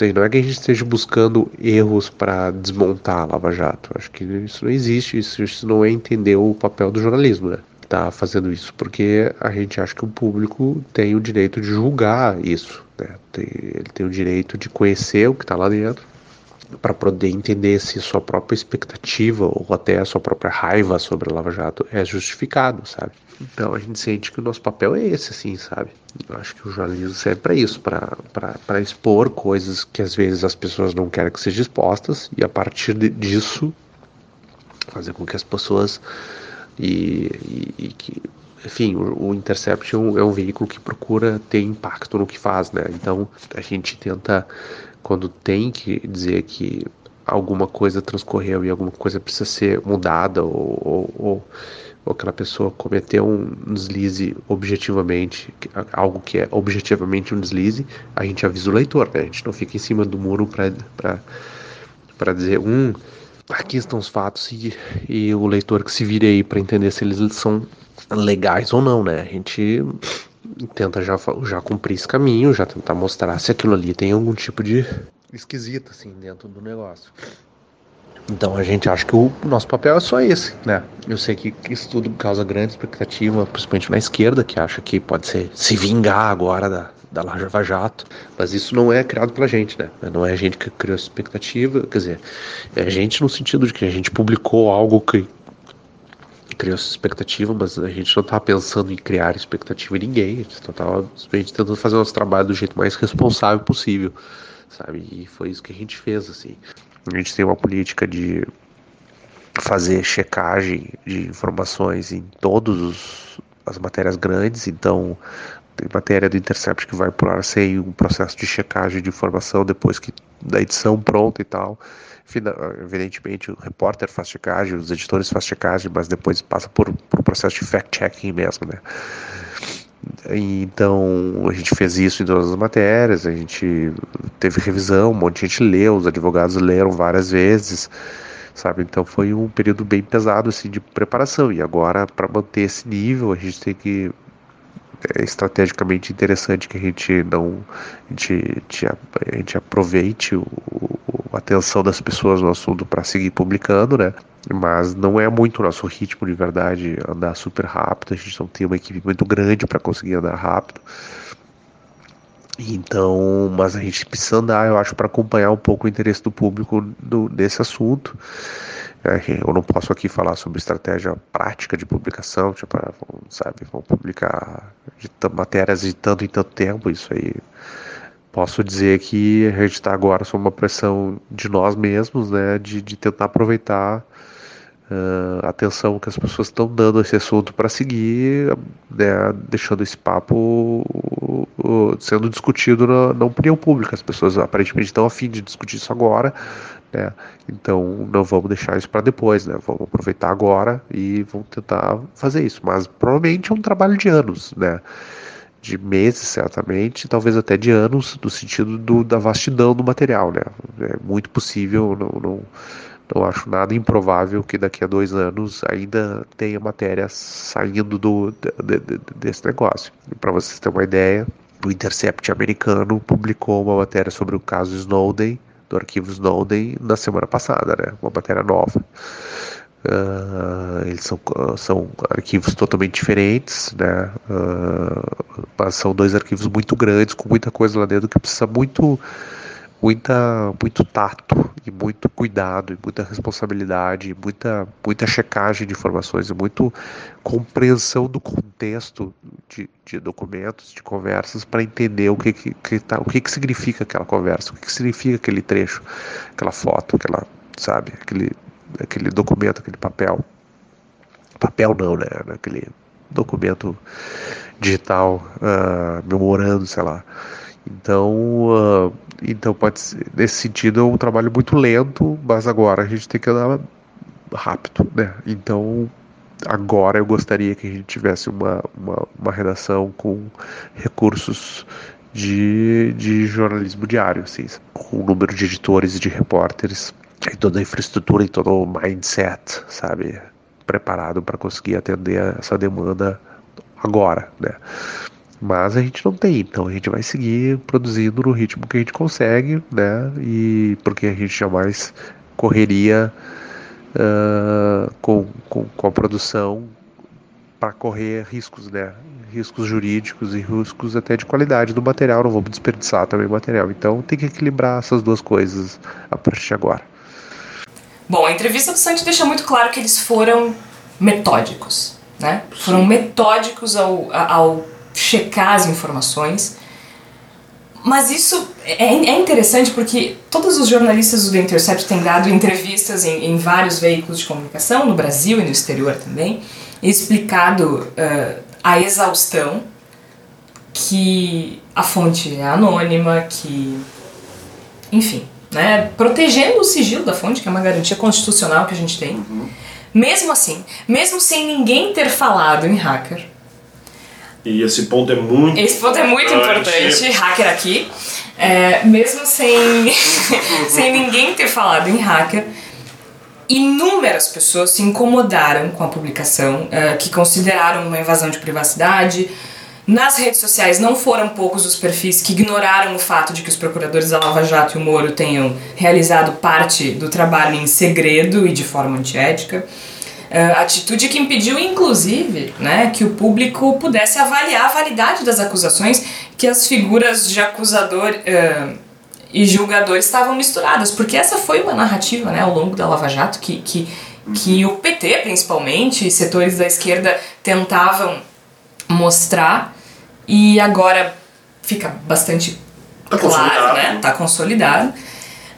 Ou não é que a gente esteja buscando erros para desmontar a Lava Jato. Acho que isso não existe, isso, isso não é entender o papel do jornalismo, né? Tá fazendo isso, porque a gente acha que o público tem o direito de julgar isso, né? Tem, ele tem o direito de conhecer o que está lá dentro, para poder entender se sua própria expectativa ou até a sua própria raiva sobre a Lava Jato é justificado, sabe? Então a gente sente que o nosso papel é esse, assim, sabe? Eu acho que o jornalismo serve para isso, para expor coisas que às vezes as pessoas não querem que sejam expostas e a partir de, disso fazer com que as pessoas e, e, e que enfim, o, o Intercept é um, é um, veículo que procura ter impacto no que faz, né? Então a gente tenta, quando tem que dizer que alguma coisa transcorreu e alguma coisa precisa ser mudada ou, ou, ou ou aquela pessoa cometeu um deslize objetivamente, algo que é objetivamente um deslize, a gente avisa o leitor, né? A gente não fica em cima do muro para dizer, um, aqui estão os fatos e, e o leitor que se vire aí para entender se eles são legais ou não, né? A gente tenta já, já cumprir esse caminho, já tentar mostrar se aquilo ali tem algum tipo de esquisito, assim, dentro do negócio. Então a gente acha que o nosso papel é só esse, né? Eu sei que isso tudo causa grande expectativa, principalmente na esquerda, que acha que pode ser se vingar agora da, da Lava Jato, mas isso não é criado pela gente, né? Não é a gente que criou essa expectativa, quer dizer, é a gente no sentido de que a gente publicou algo que criou-se expectativa, mas a gente não estava pensando em criar expectativa em ninguém, a gente estava tentando fazer o nosso trabalho do jeito mais responsável possível, sabe? E foi isso que a gente fez, assim. A gente tem uma política de fazer checagem de informações em todas as matérias grandes, então tem matéria do Intercept que vai por ar sem um processo de checagem de informação depois que da edição pronta e tal. Evidentemente, o repórter faz checagem, os editores fazem checagem, mas depois passa por, por um processo de fact-checking mesmo, né? Então, a gente fez isso em todas as matérias, a gente teve revisão, um monte de gente leu, os advogados leram várias vezes, sabe? Então, foi um período bem pesado, assim, de preparação. E agora, para manter esse nível, a gente tem que estrategicamente interessante que a gente não a gente, a gente aproveite o, a atenção das pessoas no assunto para seguir publicando, né? Mas não é muito o nosso ritmo de verdade andar super rápido. A gente não tem uma equipe muito grande para conseguir andar rápido. Então, mas a gente precisa andar, eu acho, para acompanhar um pouco o interesse do público do, nesse assunto. É, eu não posso aqui falar sobre estratégia prática de publicação, tipo, ah, sabe, vamos publicar de matérias de tanto em tanto tempo, isso aí. Posso dizer que a gente está agora sob uma pressão de nós mesmos, né, de, de tentar aproveitar uh, a atenção que as pessoas estão dando a esse assunto para seguir, né, deixando esse papo uh, sendo discutido na, na opinião pública. As pessoas aparentemente estão a fim de discutir isso agora, né? Então não vamos deixar isso para depois, né? Vamos aproveitar agora e vamos tentar fazer isso. Mas provavelmente é um trabalho de anos, né? De meses, certamente, talvez até de anos, no sentido do, da vastidão do material, né? É muito possível, não, não, não acho nada improvável que daqui a dois anos ainda tenha matéria saindo do, de, de, desse negócio. Para vocês terem uma ideia, o Intercept americano publicou uma matéria sobre o caso Snowden do arquivo Snowden na semana passada, né? Uma matéria nova. Uh, eles são, são arquivos totalmente diferentes, né? Uh, mas são dois arquivos muito grandes, com muita coisa lá dentro que precisa muito muita, muito tato e muito cuidado e muita responsabilidade, e muita, muita checagem de informações e muito compreensão do contexto de, de documentos, de conversas para entender o que que, que tá, o que que significa aquela conversa, o que, que significa aquele trecho, aquela foto, aquela, sabe, aquele, aquele documento, aquele papel, papel não, né, aquele documento digital, uh, memorando, sei lá. Então, uh, então pode ser, nesse sentido é um trabalho muito lento, mas agora a gente tem que andar rápido, né? Então agora eu gostaria que a gente tivesse uma, uma, uma redação com recursos de, de jornalismo diário, assim, com o número de editores e de repórteres, e toda a infraestrutura e todo o mindset, sabe, preparado para conseguir atender essa demanda agora, né? Mas a gente não tem, então a gente vai seguir produzindo no ritmo que a gente consegue, né? E porque a gente jamais correria uh, com, com, com a produção para correr riscos, né? Riscos jurídicos e riscos até de qualidade do material, não vamos desperdiçar também material. Então tem que equilibrar essas duas coisas a partir de agora. Bom, a entrevista do Santos deixa muito claro que eles foram metódicos, né? Foram metódicos ao, ao checar as informações. Mas isso é, é interessante porque todos os jornalistas do The Intercept têm dado entrevistas em, em vários veículos de comunicação, no Brasil e no exterior também, e explicado uh, a exaustão que a fonte é anônima, que. Enfim, né, protegendo o sigilo da fonte, que é uma garantia constitucional que a gente tem. Uhum. Mesmo assim, mesmo sem ninguém ter falado em hacker, e esse ponto é muito Esse ponto é muito importante, hacker aqui. É, mesmo sem, (laughs) sem ninguém ter falado em hacker, inúmeras pessoas se incomodaram com a publicação, uh, que consideraram uma invasão de privacidade. Nas redes sociais não foram poucos os perfis que ignoraram o fato de que os procuradores da Lava Jato e o Moro tenham realizado parte do trabalho em segredo e de forma antiética. Uh, atitude que impediu, inclusive, né, que o público pudesse avaliar a validade das acusações que as figuras de acusador uh, e julgador estavam misturadas, porque essa foi uma narrativa né, ao longo da Lava Jato que, que, que o PT, principalmente, e setores da esquerda tentavam mostrar e agora fica bastante Tá claro, né? Tá consolidado.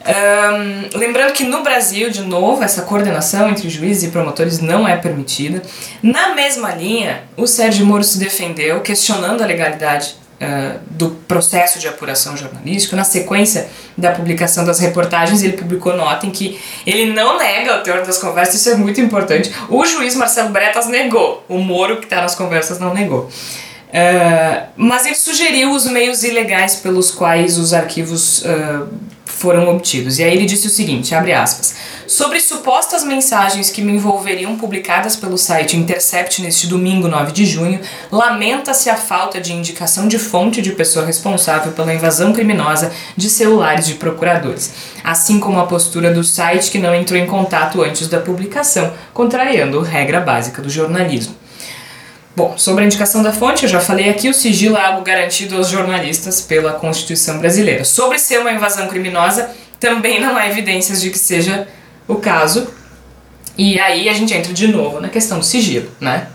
Ahn, lembrando que no Brasil, de novo, essa coordenação entre juízes e promotores não é permitida. Na mesma linha, o Sérgio Moro se defendeu, questionando a legalidade ah, do processo de apuração jornalística. Na sequência da publicação das reportagens, ele publicou nota em que ele não nega o teor das conversas, isso é muito importante. O juiz Marcelo Bretas negou, o Moro, que está nas conversas, não negou. Ah, mas ele sugeriu os meios ilegais pelos quais os arquivos ah, foram obtidos. E aí ele disse o seguinte, abre aspas, sobre supostas mensagens que me envolveriam publicadas pelo site Intercept neste domingo 9 de junho, lamenta-se a falta de indicação de fonte de pessoa responsável pela invasão criminosa de celulares de procuradores, assim como a postura do site que não entrou em contato antes da publicação, contrariando a regra básica do jornalismo. Bom, sobre a indicação da fonte, eu já falei aqui, o sigilo é algo garantido aos jornalistas pela Constituição brasileira. Sobre ser uma invasão criminosa, também não há evidências de que seja o caso. E aí a gente entra de novo na questão do sigilo, né?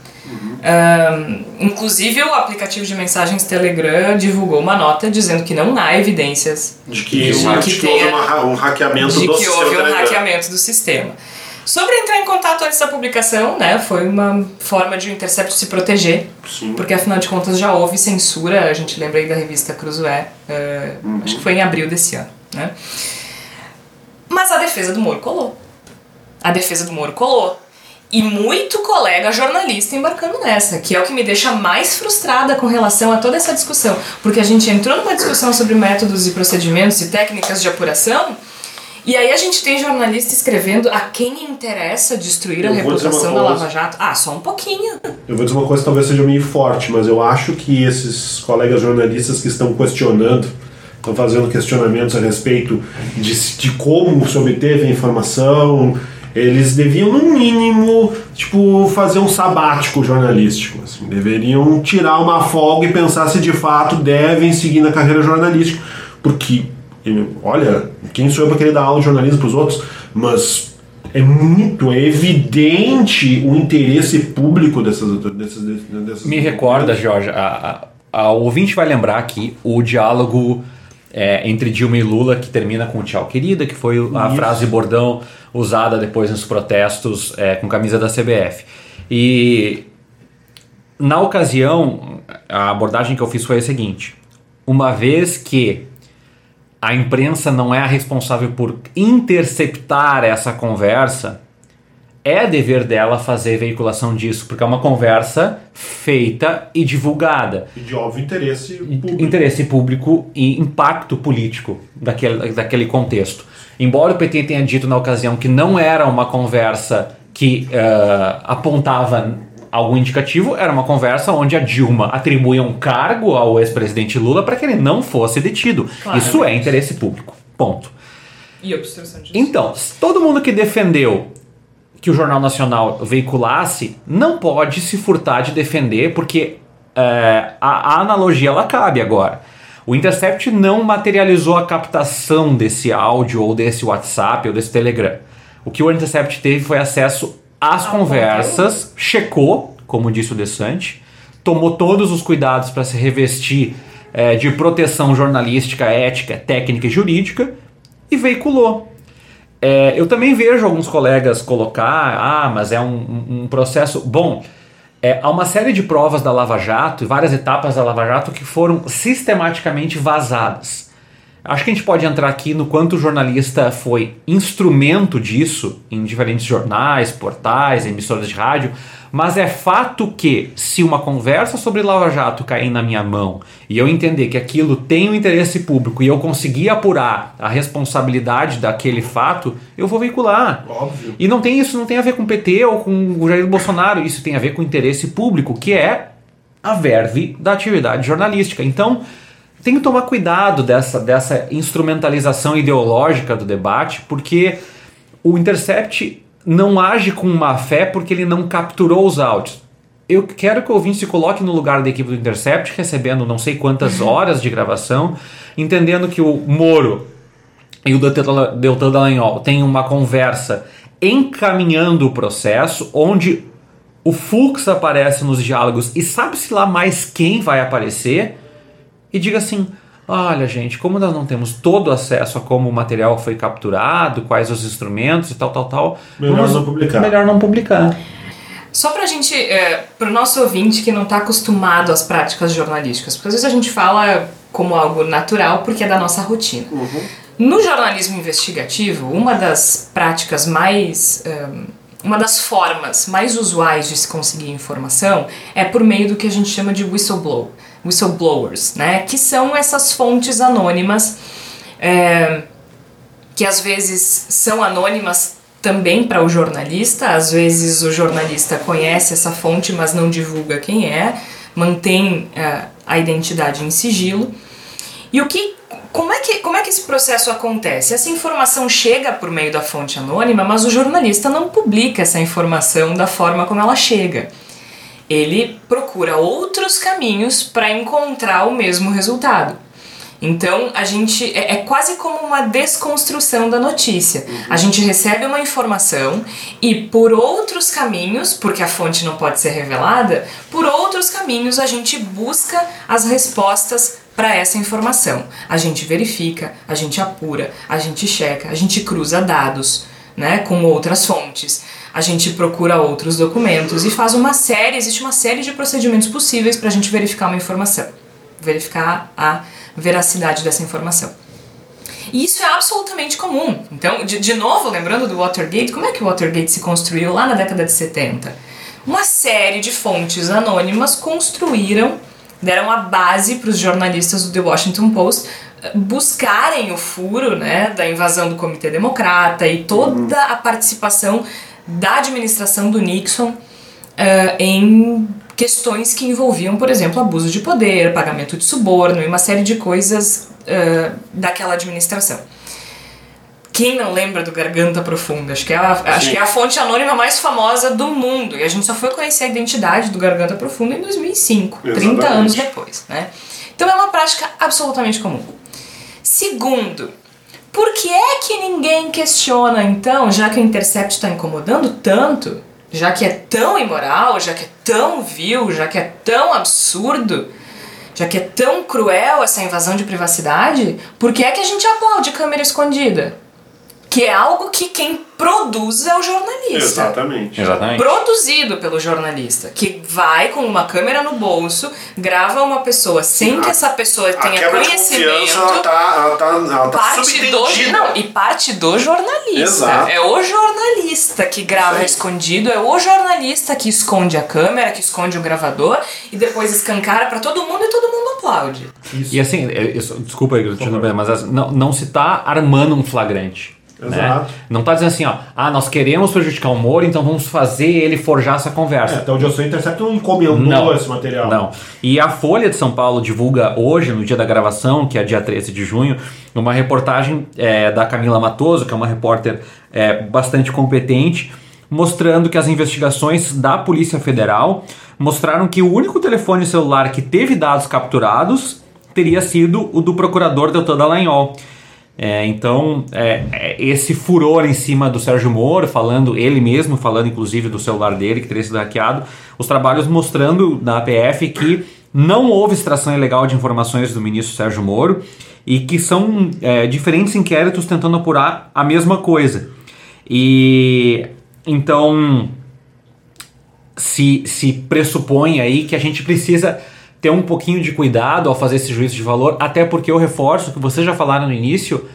Ahn, inclusive o aplicativo de mensagens Telegram divulgou uma nota dizendo que não há evidências De que, De de que que houve um hackeamento de do que sistema houve um hackeamento do sistema. Sobre entrar em contato antes da publicação, né, foi uma forma de o Intercept se proteger, Sim. porque afinal de contas já houve censura, a gente lembra aí da revista Cruzoé, eh, acho que foi em abril desse ano, né? Mas a defesa do Moro colou. A defesa do Moro colou. E muito colega jornalista embarcando nessa, que é o que me deixa mais frustrada com relação a toda essa discussão. Porque a gente entrou numa discussão sobre métodos e procedimentos e técnicas de apuração, e aí a gente tem jornalista escrevendo a quem interessa destruir a Eu uma reputação da. Lava Jato. Ah, só um pouquinho. Eu vou dizer uma coisa que talvez seja meio forte, mas eu acho que esses colegas jornalistas que estão questionando, estão fazendo questionamentos a respeito de, de como se obteve a informação, eles deviam, no mínimo, tipo, fazer um sabático jornalístico. assim. Deveriam tirar uma folga e pensar se de fato devem seguir na carreira jornalística. Porque, eh, olha, quem sou eu para querer dar aula de jornalismo para os outros? Mas é muito, é evidente o interesse público dessas. dessas, dessas Me recorda, Jorge, a, a, a ouvinte vai lembrar aqui o diálogo é, entre Dilma e Lula que termina com tchau querida, que foi a Isso. frase bordão usada depois nos protestos é, com camisa da CBF. E na ocasião, a abordagem que eu fiz foi a seguinte: uma vez que a imprensa não é a responsável por interceptar essa conversa, é dever dela fazer veiculação disso, porque é uma conversa feita e divulgada. E de óbvio interesse público. Interesse público e impacto político daquele, daquele contexto. Embora o PT tenha dito na ocasião que não era uma conversa que eh, apontava algum indicativo, era uma conversa onde a Dilma atribuía um cargo ao ex-presidente Lula para que ele não fosse detido. Claro. Isso é interesse público. Ponto. E obstrução de Então, todo mundo que defendeu que o Jornal Nacional veiculasse não pode se furtar de defender, porque é, a, a analogia ela cabe agora. O Intercept não materializou a captação desse áudio ou desse WhatsApp ou desse Telegram. O que o Intercept teve foi acesso Ao conversas, checou, como disse o Desante, tomou todos os cuidados para se revestir é, de proteção jornalística, ética, técnica e jurídica e veiculou. É, eu também vejo alguns colegas colocar, ah, mas é um, um- um processo. Bom, é, há uma série de provas da Lava Jato e várias etapas da Lava Jato que foram sistematicamente vazadas. Acho que a gente pode entrar aqui no quanto o jornalista foi instrumento disso em diferentes jornais, portais, emissoras de rádio, mas é fato que se uma conversa sobre Lava Jato cair na minha mão e eu entender que aquilo tem um interesse público e eu conseguir apurar a responsabilidade daquele fato, eu vou veicular. Óbvio. E não tem isso, não tem a ver com o PT ou com o Jair Bolsonaro, isso tem a ver com o interesse público, que é a verve da atividade jornalística. Então, tem que tomar cuidado dessa, dessa instrumentalização ideológica do debate, porque o Intercept não age com má fé porque ele não capturou os áudios. Eu quero que o ouvinte se coloque no lugar da equipe do Intercept, recebendo não sei quantas horas de gravação, entendendo que o Moro e o Deltan Deltan Dallagnol têm uma conversa encaminhando o processo, onde o Fux aparece nos diálogos e sabe-se lá mais quem vai aparecer, e diga assim: olha, gente, como nós não temos todo acesso a como o material foi capturado, quais os instrumentos e tal, tal, tal. Melhor vamos- não publicar. Melhor não publicar. Só pra gente, é, pro nosso ouvinte que não tá acostumado às práticas jornalísticas, porque às vezes a gente fala como algo natural porque é da nossa rotina. No jornalismo investigativo, uma das práticas mais. ehm, uma das formas mais usuais de se conseguir informação é por meio do que a gente chama de whistleblow, whistleblowers, né? Que são essas fontes anônimas é, que às vezes são anônimas também para o jornalista, às vezes o jornalista conhece essa fonte, mas não divulga quem é, mantém eh, a identidade em sigilo. E o que como é, que, como é que esse processo acontece? Essa informação chega por meio da fonte anônima, mas o jornalista não publica essa informação da forma como ela chega. Ele procura outros caminhos para encontrar o mesmo resultado. Então a gente é, é quase como uma desconstrução da notícia. A gente recebe uma informação e por outros caminhos, porque a fonte não pode ser revelada, por outros caminhos a gente busca as respostas para essa informação. A gente verifica, a gente apura, a gente checa, a gente cruza dados, né, com outras fontes. A gente procura outros documentos e faz uma série, existe uma série de procedimentos possíveis para a gente verificar uma informação, verificar a veracidade dessa informação. E isso é absolutamente comum. Então, de, de novo, lembrando do Watergate, como é que o Watergate se construiu lá na década de 70? Uma série de fontes anônimas construíram, deram a base para os jornalistas do The Washington Post eh, buscarem o furo né, da invasão do Comitê Democrata e toda a participação da administração do Nixon eh, em questões que envolviam, por exemplo, abuso de poder, pagamento de suborno e uma série de coisas eh, daquela administração. Quem não lembra do Garganta Profunda? Acho que, é a, acho que é a fonte anônima mais famosa do mundo. E a gente só foi conhecer a identidade do Garganta Profunda em 2005, 30 Exatamente. anos depois. Né? Então é uma prática absolutamente comum. Segundo, por que é que ninguém questiona, então, já que o Intercept está incomodando tanto, já que é tão imoral, já que é tão vil, já que é tão absurdo, já que é tão cruel essa invasão de privacidade, por que é que a gente aplaude câmera escondida? Que é algo que quem produz é o jornalista Exatamente. Exatamente. produzido pelo jornalista, que vai com uma câmera no bolso, grava uma pessoa sem que essa pessoa A tenha confiança, ela conhecimento. tá, ela tá, ela tá Parte do, não, e parte do jornalista. Exato. É o jornalista que grava Isso escondido, é o jornalista que esconde a câmera, que esconde o gravador e depois escancara pra todo mundo e todo mundo aplaude. E assim, é, isso- desculpa aí, Cristiano, mas assim, não, não se tá armando um flagrante. Né? Exato. Não tá dizendo assim, ó, ah, nós queremos prejudicar o Moro, então vamos fazer ele forjar essa conversa. É, sou, o Intercept não encomendou esse material. Não. E a Folha de São Paulo divulga hoje, no dia da gravação, que é dia 13 de junho, uma reportagem é, da Camila Matoso, que é uma repórter é, bastante competente, mostrando que as investigações da Polícia Federal mostraram que o único telefone celular que teve dados capturados teria sido o do procurador Deltan Dallagnol. É, então, é, é, esse furor em cima do Sérgio Moro, falando ele mesmo, falando inclusive do celular dele que teria sido hackeado, os trabalhos mostrando na APF que não houve extração ilegal de informações do ministro Sérgio Moro e que são é, diferentes inquéritos tentando apurar a mesma coisa. E então se, se pressupõe aí que a gente precisa ter um pouquinho de cuidado ao fazer esse juízo de valor, até porque eu reforço que vocês já falaram no início,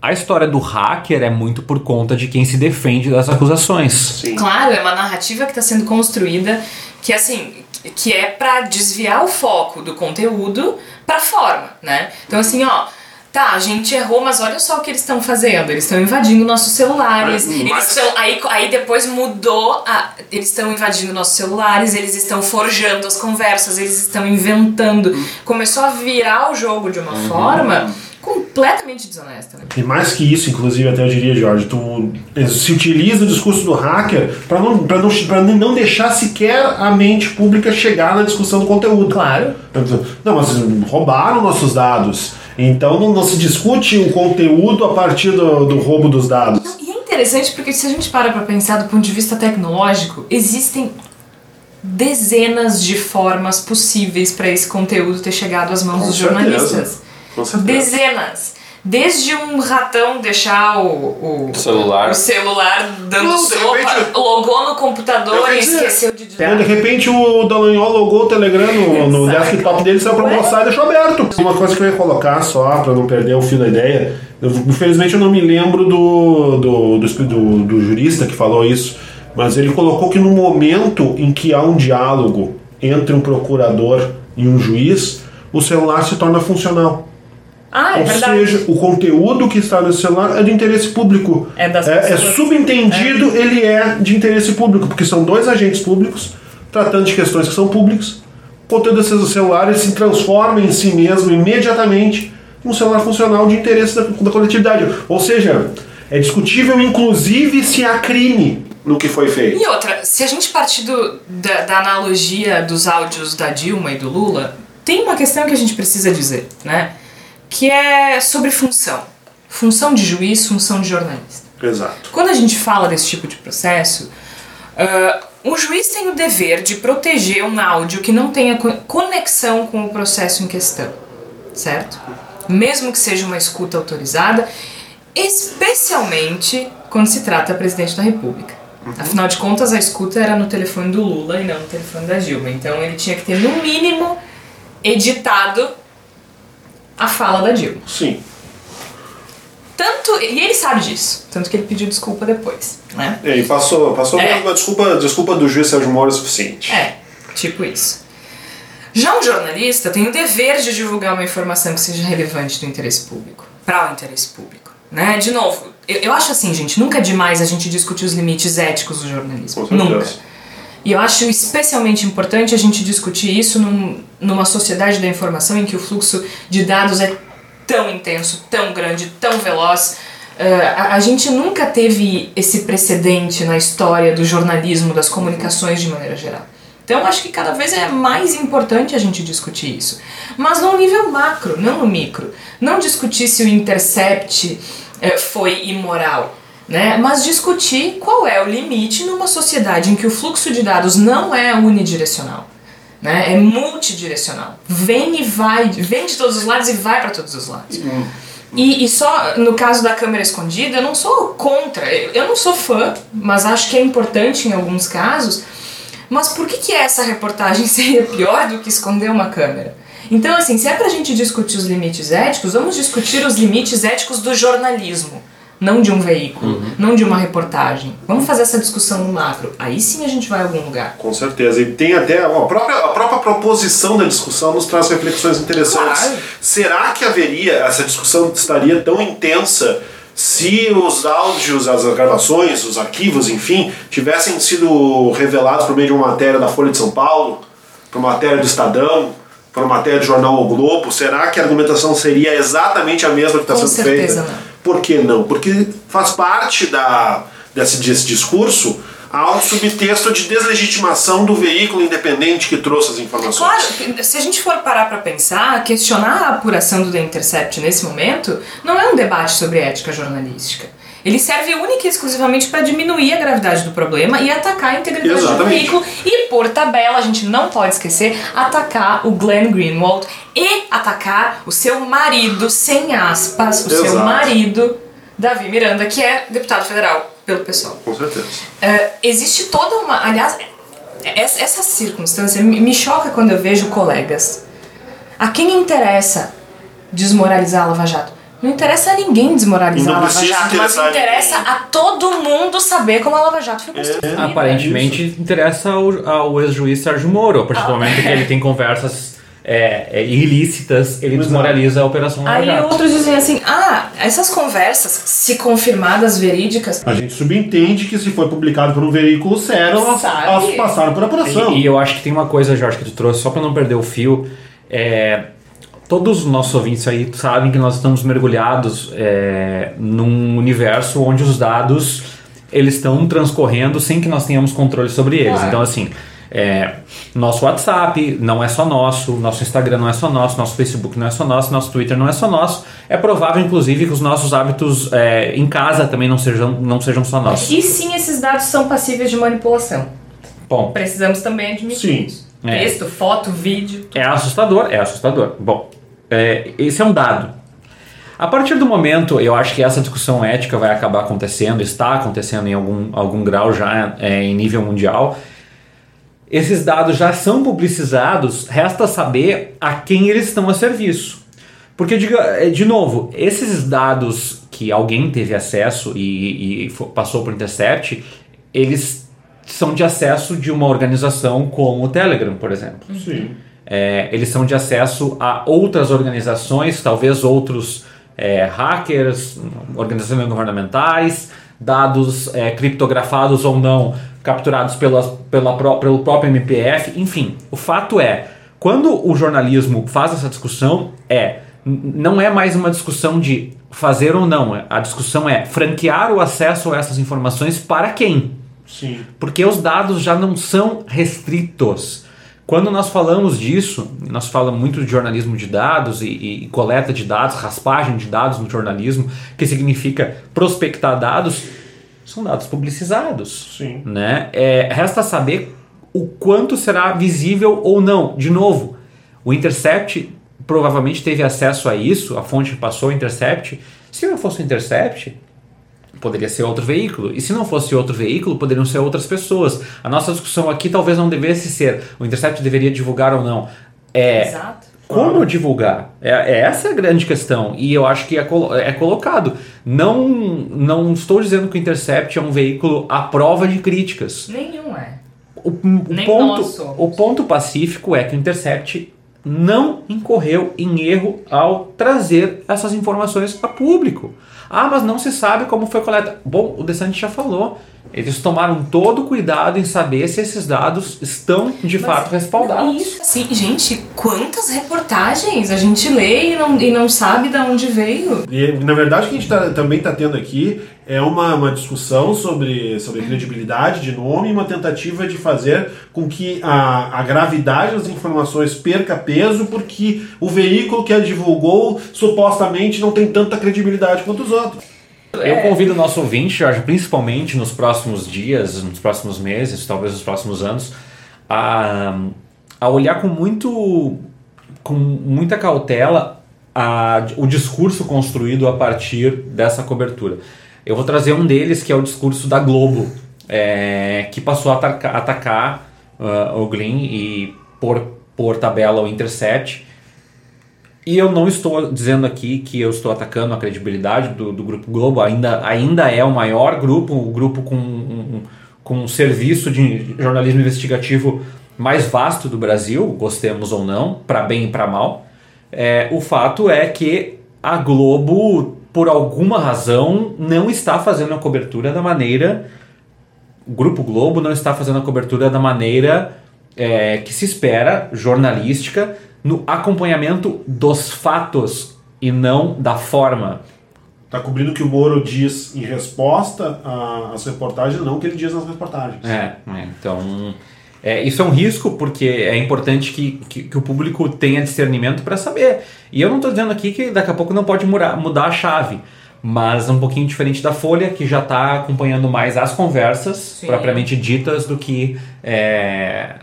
a história do hacker é muito por conta de quem se defende das acusações. Sim. Claro, é uma narrativa que está sendo construída que assim que é para desviar o foco do conteúdo para forma, né? Então assim, ó, tá, a gente errou, mas olha só o que eles estão fazendo. Eles estão invadindo nossos celulares. Mas- Eles mas- estão aí, aí depois mudou, a, eles estão invadindo nossos celulares. Eles estão forjando as conversas. Eles estão inventando. Começou a virar o jogo de uma forma completamente desonesta. Né? E mais que isso, inclusive, até eu diria, Jorge, tu se utiliza o discurso do hacker para não, pra não, pra não deixar sequer a mente pública chegar na discussão do conteúdo. Claro. Não, mas roubaram nossos dados. Então não, não se discute o conteúdo a partir do, do roubo dos dados. E é interessante porque se a gente para pra pensar do ponto de vista tecnológico, existem dezenas de formas possíveis para esse conteúdo ter chegado às mãos Com dos certeza. jornalistas. Com certeza. Dezenas. Desde um ratão deixar o, o, Celular. o celular dando Não, de sopa, repente- logou no computador e dizer- esqueceu de É, digitar. de repente o Dallagnol logou o Telegram no, no desktop dele, saiu pra almoçar e deixou aberto. Uma coisa que eu ia colocar só pra não perder o fio da ideia, eu, infelizmente eu não me lembro do, do, do, do- do jurista que falou isso, mas ele colocou que no momento em que há um diálogo entre um procurador e um juiz, o celular se torna funcional. Ah, é Ou verdade. seja, o conteúdo que está nesse celular é de interesse público. É das é, pessoas. subentendido, ele é de interesse público, porque são dois agentes públicos tratando de questões que são públicas. O conteúdo desse celular ele se transforma em si mesmo imediatamente num celular funcional de interesse da, da coletividade. Ou seja, é discutível inclusive se há crime no que foi feito. E outra, se a gente partir do- da, da analogia dos áudios da Dilma e do Lula, tem uma questão que a gente precisa dizer, né? Que é sobre função. Função de juiz, função de jornalista. Exato. Quando a gente fala desse tipo de processo, ah, o juiz tem o dever de proteger um áudio que não tenha co- conexão com o processo em questão, certo? Mesmo que seja uma escuta autorizada, especialmente quando se trata da presidente da República. Afinal de contas, a escuta era no telefone do Lula e não no telefone da Dilma. Então ele tinha que ter, no mínimo, editado a fala da Dilma. Sim. Tanto, e ele sabe disso, tanto que ele pediu desculpa depois, né? E aí passou, passou É. uma desculpa, desculpa do juiz Sérgio Moro é suficiente. É, tipo isso. Já um jornalista tem o dever de divulgar uma informação que seja relevante do interesse público, para o interesse público, né? De novo, eu, eu acho assim, gente, nunca é demais a gente discutir os limites éticos do jornalismo, nunca. E eu acho especialmente importante a gente discutir isso num- numa sociedade da informação em que o fluxo de dados é tão intenso, tão grande, tão veloz. Uh, a, a gente nunca teve esse precedente na história do jornalismo, das comunicações de maneira geral. Então acho que cada vez é mais importante a gente discutir isso. Mas num nível macro, não no micro. Não discutir se o intercept eh, foi imoral né? Mas discutir qual é o limite numa sociedade em que o fluxo de dados não é unidirecional, né? É multidirecional. Vem e vai, vem de todos os lados e vai para todos os lados. E, e só no caso da câmera escondida, eu não sou contra, eu, eu não sou fã, mas acho que é importante em alguns casos. Mas por que, que essa reportagem (laughs) seria pior do que esconder uma câmera? Então, assim, se é pra gente discutir os limites éticos, vamos discutir os limites éticos do jornalismo, não de um veículo, não de uma reportagem. Vamos fazer essa discussão no macro. Aí sim a gente vai a algum lugar. Com certeza. E tem até a própria, a própria proposição da discussão nos traz reflexões interessantes. Claro. Será que haveria, essa discussão estaria tão intensa se os áudios, as gravações, os arquivos, enfim, tivessem sido revelados por meio de uma matéria da Folha de São Paulo, por uma matéria do Estadão, por uma matéria do jornal O Globo? Será que a argumentação seria exatamente a mesma que está Com sendo certeza feita? não. Por que não? Porque faz parte da, desse, desse discurso há um subtexto de deslegitimação do veículo independente que trouxe as informações. Claro, se a gente for parar pra pensar, questionar a apuração do The Intercept nesse momento não é um debate sobre ética jornalística. Ele serve única e exclusivamente para diminuir a gravidade do problema e atacar a integridade do Exatamente. veículo. E, por tabela, a gente não pode esquecer, atacar o Glenn Greenwald e atacar o seu marido, sem aspas, o seu Exato. marido, Davi Miranda, que é deputado federal pelo PSOL. Com certeza. É, existe toda uma. Aliás, essa, essa circunstância me choca quando eu vejo colegas. A quem interessa desmoralizar a Lava Jato? Não interessa a ninguém desmoralizar Não a Lava Jato, mas interessa ninguém. a todo mundo saber como a Lava Jato foi É, construída. Aparentemente interessa ao, ao ex-juiz Sérgio Moro. A partir Ah. do momento que ele tem conversas é, é, ilícitas, ele desmoraliza a Operação Lava Aí Jato. outros dizem assim: ah, essas conversas, se confirmadas verídicas, A gente subentende que se foi publicado por um veículo sério, elas, elas passaram por apuração. E, e eu acho que tem uma coisa, Jorge, que tu trouxe, só pra não perder o fio. É, todos os nossos ouvintes aí sabem que nós estamos mergulhados é, num universo onde os dados eles estão transcorrendo sem que nós tenhamos controle sobre eles. Claro. Então, assim, É, nosso WhatsApp não é só nosso, nosso Instagram não é só nosso, nosso Facebook não é só nosso, nosso Twitter não é só nosso. É provável, inclusive, que os nossos hábitos é, em casa também não sejam, não sejam só nossos. E sim, esses dados são passíveis de manipulação. Bom, Precisamos também admitir Sim. É. Texto, foto, vídeo. É assustador, é assustador. Bom, é, esse é um dado. A partir do momento, eu acho que essa discussão ética vai acabar acontecendo, está acontecendo em algum, algum grau já é, em nível mundial. Esses dados já são publicizados, resta saber a quem eles estão a serviço. Porque, diga, é, de novo, esses dados que alguém teve acesso e, e passou por intercept, eles são de acesso de uma organização como o Telegram, por exemplo. Sim. É, eles são de acesso a outras organizações, talvez outros é, hackers, organizações não governamentais, dados é, criptografados ou não, capturados pela, pela, pró- pelo próprio MPF, enfim. O fato é, quando o jornalismo faz essa discussão, é não é mais uma discussão de fazer ou não, a discussão é franquear o acesso a essas informações para quem? Sim. porque os dados já não são restritos. Quando nós falamos disso, nós falamos muito de jornalismo de dados e, e- coleta de dados, raspagem de dados no jornalismo, que significa prospectar dados, são dados publicizados. Sim. Né? É, resta saber o quanto será visível ou não. De novo, o Intercept provavelmente teve acesso a isso, a fonte que passou o Intercept. Se não fosse o Intercept, poderia ser outro veículo. E se não fosse outro veículo, poderiam ser outras pessoas. A nossa discussão aqui talvez não devesse ser o Intercept deveria divulgar ou não. É, Exato. como divulgar? É, é essa a grande questão. E eu acho que é, colo- é colocado. Não, não estou dizendo que o Intercept é um veículo à prova de críticas. Nenhum é. O, o Nem ponto, nós somos. o ponto pacífico é que o Intercept não incorreu em erro ao trazer essas informações a público. Ah, mas não se sabe como foi coleta. Bom, o DeSantis já falou. Eles tomaram todo o cuidado em saber se esses dados estão de fato respaldados. Isso, assim, gente, quantas reportagens a gente lê e não, e não sabe de onde veio? E, na verdade, o que a gente tá- também está tendo aqui é uma, uma discussão sobre, sobre credibilidade de nome e uma tentativa de fazer com que a, a gravidade das informações perca peso porque o veículo que a divulgou supostamente não tem tanta credibilidade quanto os outros. Eu convido o nosso ouvinte, Jorge, principalmente nos próximos dias, nos próximos meses, talvez nos próximos anos, a, a olhar com muito com muita cautela a, o discurso construído a partir dessa cobertura. Eu vou trazer um deles, que é o discurso da Globo, é, que passou a ataca- atacar ah, o Glyn e, por, por tabela, o Intercept. E eu não estou dizendo aqui que eu estou atacando a credibilidade do, do Grupo Globo, ainda, ainda é o maior grupo, o grupo com um, com um serviço de jornalismo investigativo mais vasto do Brasil, gostemos ou não, para bem e para mal. É, o fato é que a Globo, por alguma razão, não está fazendo a cobertura da maneira. O Grupo Globo não está fazendo a cobertura da maneira é, que se espera, jornalística, no acompanhamento dos fatos e não da forma. Tá cobrindo o que o Moro diz em resposta às reportagens, não o que ele diz nas reportagens. É, é, então. é, isso é um risco porque é importante que, que, que o público tenha discernimento para saber. E eu não estou dizendo aqui que daqui a pouco não pode mudar, mudar a chave, mas é um pouquinho diferente da Folha, que já está acompanhando mais as conversas Sim. propriamente ditas do que. é,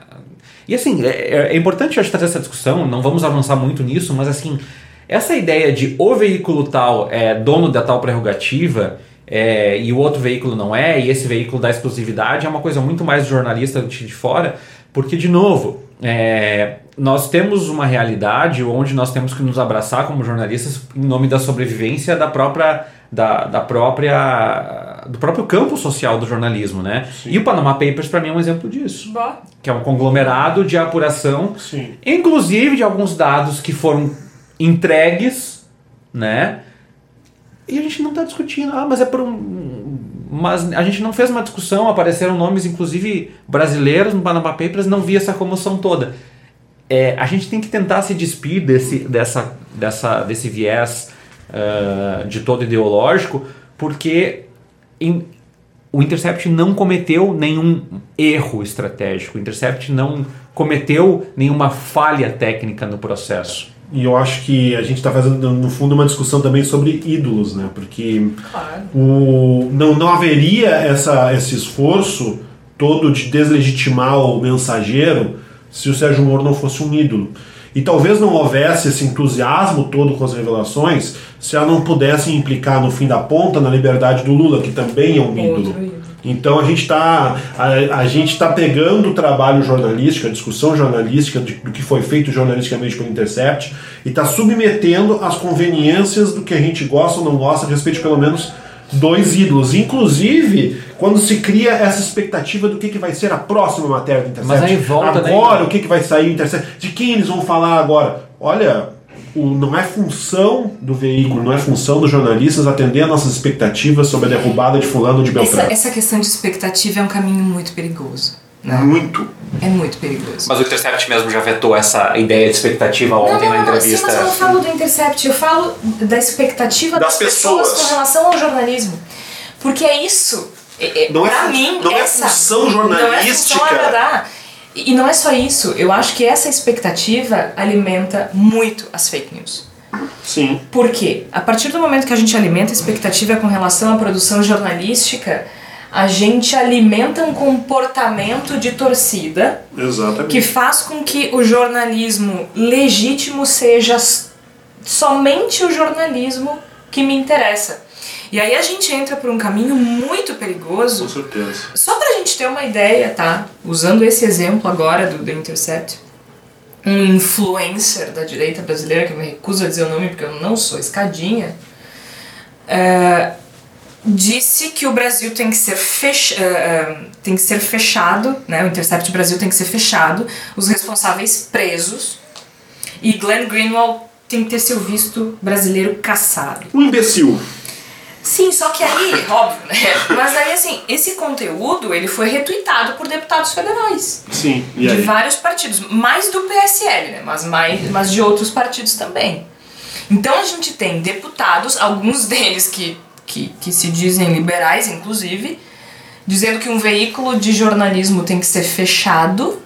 E assim, é, é importante eu acho, trazer essa discussão, não vamos avançar muito nisso, mas assim, essa ideia de o veículo tal é dono da tal prerrogativa é, e o outro veículo não é, e esse veículo dá exclusividade, é uma coisa muito mais jornalista de fora, porque, de novo, é, nós temos uma realidade onde nós temos que nos abraçar como jornalistas em nome da sobrevivência da própria. Da, da própria do próprio campo social do jornalismo, né? E o Panama Papers para mim é um exemplo disso Bom, que é um conglomerado de apuração, Sim. inclusive de alguns dados que foram entregues, né? E a gente não está discutindo, ah, mas é por um. Mas a gente não fez uma discussão, apareceram nomes, inclusive brasileiros no Panama Papers, não vi essa comoção toda. É, a gente tem que tentar se despir desse, dessa, dessa, desse viés ah, de todo ideológico, porque em- o Intercept não cometeu nenhum erro estratégico, o Intercept não cometeu nenhuma falha técnica no processo. E eu acho que a gente está fazendo, no fundo, uma discussão também sobre ídolos, né? Porque o, não, não haveria essa, esse esforço todo de deslegitimar o mensageiro se o Sérgio Moro não fosse um ídolo. E talvez não houvesse esse entusiasmo todo com as revelações se ela não pudesse implicar no fim da ponta na liberdade do Lula, que também é um ídolo. Então a gente está a, a gente tá pegando o trabalho jornalístico, a discussão jornalística de- do que foi feito jornalisticamente pelo Intercept e está submetendo as conveniências do que a gente gosta ou não gosta a respeito de pelo menos dois ídolos. Inclusive, quando se cria essa expectativa do que, que vai ser a próxima matéria do Intercept. Mas aí volta, né, agora, o que, que vai sair do Intercept? De quem eles vão falar agora? Olha, o, não é função do veículo, não é função dos jornalistas atender a nossas expectativas sobre a derrubada de fulano de Essa, Beltrano. essa questão de expectativa é um caminho muito perigoso. Né? Muito. É muito perigoso. Mas o Intercept mesmo já vetou essa ideia de expectativa Não, ontem não, na não, sim, entrevista. mas eu não falo do Intercept, eu falo da expectativa Das das, pessoas. pessoas. com relação ao jornalismo. Porque é isso. É, é, Não é pra fun- mim, não é essa, função Não é jornalística. função agradar. E e não é só isso. Eu acho que essa expectativa alimenta muito as fake news. Sim. Por quê? A partir do momento que a gente alimenta a expectativa com relação à produção jornalística, a gente alimenta um comportamento de torcida Exatamente. que faz com que o jornalismo legítimo seja somente o jornalismo que me interessa. E aí a gente entra por um caminho muito perigoso Com certeza. só pra gente ter uma ideia, tá? Usando esse exemplo agora do The Intercept, um influencer da direita brasileira, que eu me recuso a dizer o nome porque eu não sou escadinha, é, disse que o Brasil tem que ser fech, é, tem que ser fechado, né? O Intercept Brasil tem que ser fechado, os responsáveis presos e Glenn Greenwald tem que ter seu visto brasileiro caçado. Um imbecil. Sim, só que aí, (laughs) óbvio, né? Mas aí, assim, esse conteúdo, ele foi retuitado por deputados federais. Sim. E de aí? vários partidos. Mais do PSL, né? Mas, mais, mas de outros partidos também. Então a gente tem deputados, alguns deles que, que, que se dizem liberais, inclusive, dizendo que um veículo de jornalismo tem que ser fechado.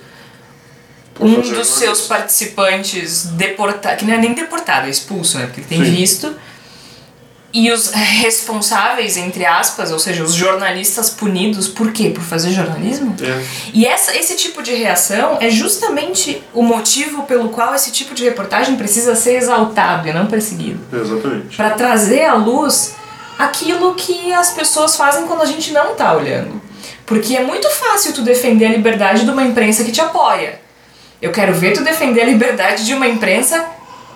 Um dos seus participantes deportado, que não é nem deportado, é expulso, né? Porque ele tem Sim. visto. E os responsáveis, entre aspas, ou seja, os jornalistas punidos, por quê? Por fazer jornalismo? É. E essa, esse tipo de reação é justamente o motivo pelo qual esse tipo de reportagem precisa ser exaltado e não perseguido. Exatamente. Para trazer à luz aquilo que as pessoas fazem quando a gente não tá olhando. Porque é muito fácil tu defender a liberdade de uma imprensa que te apoia. Eu quero ver tu defender a liberdade de uma imprensa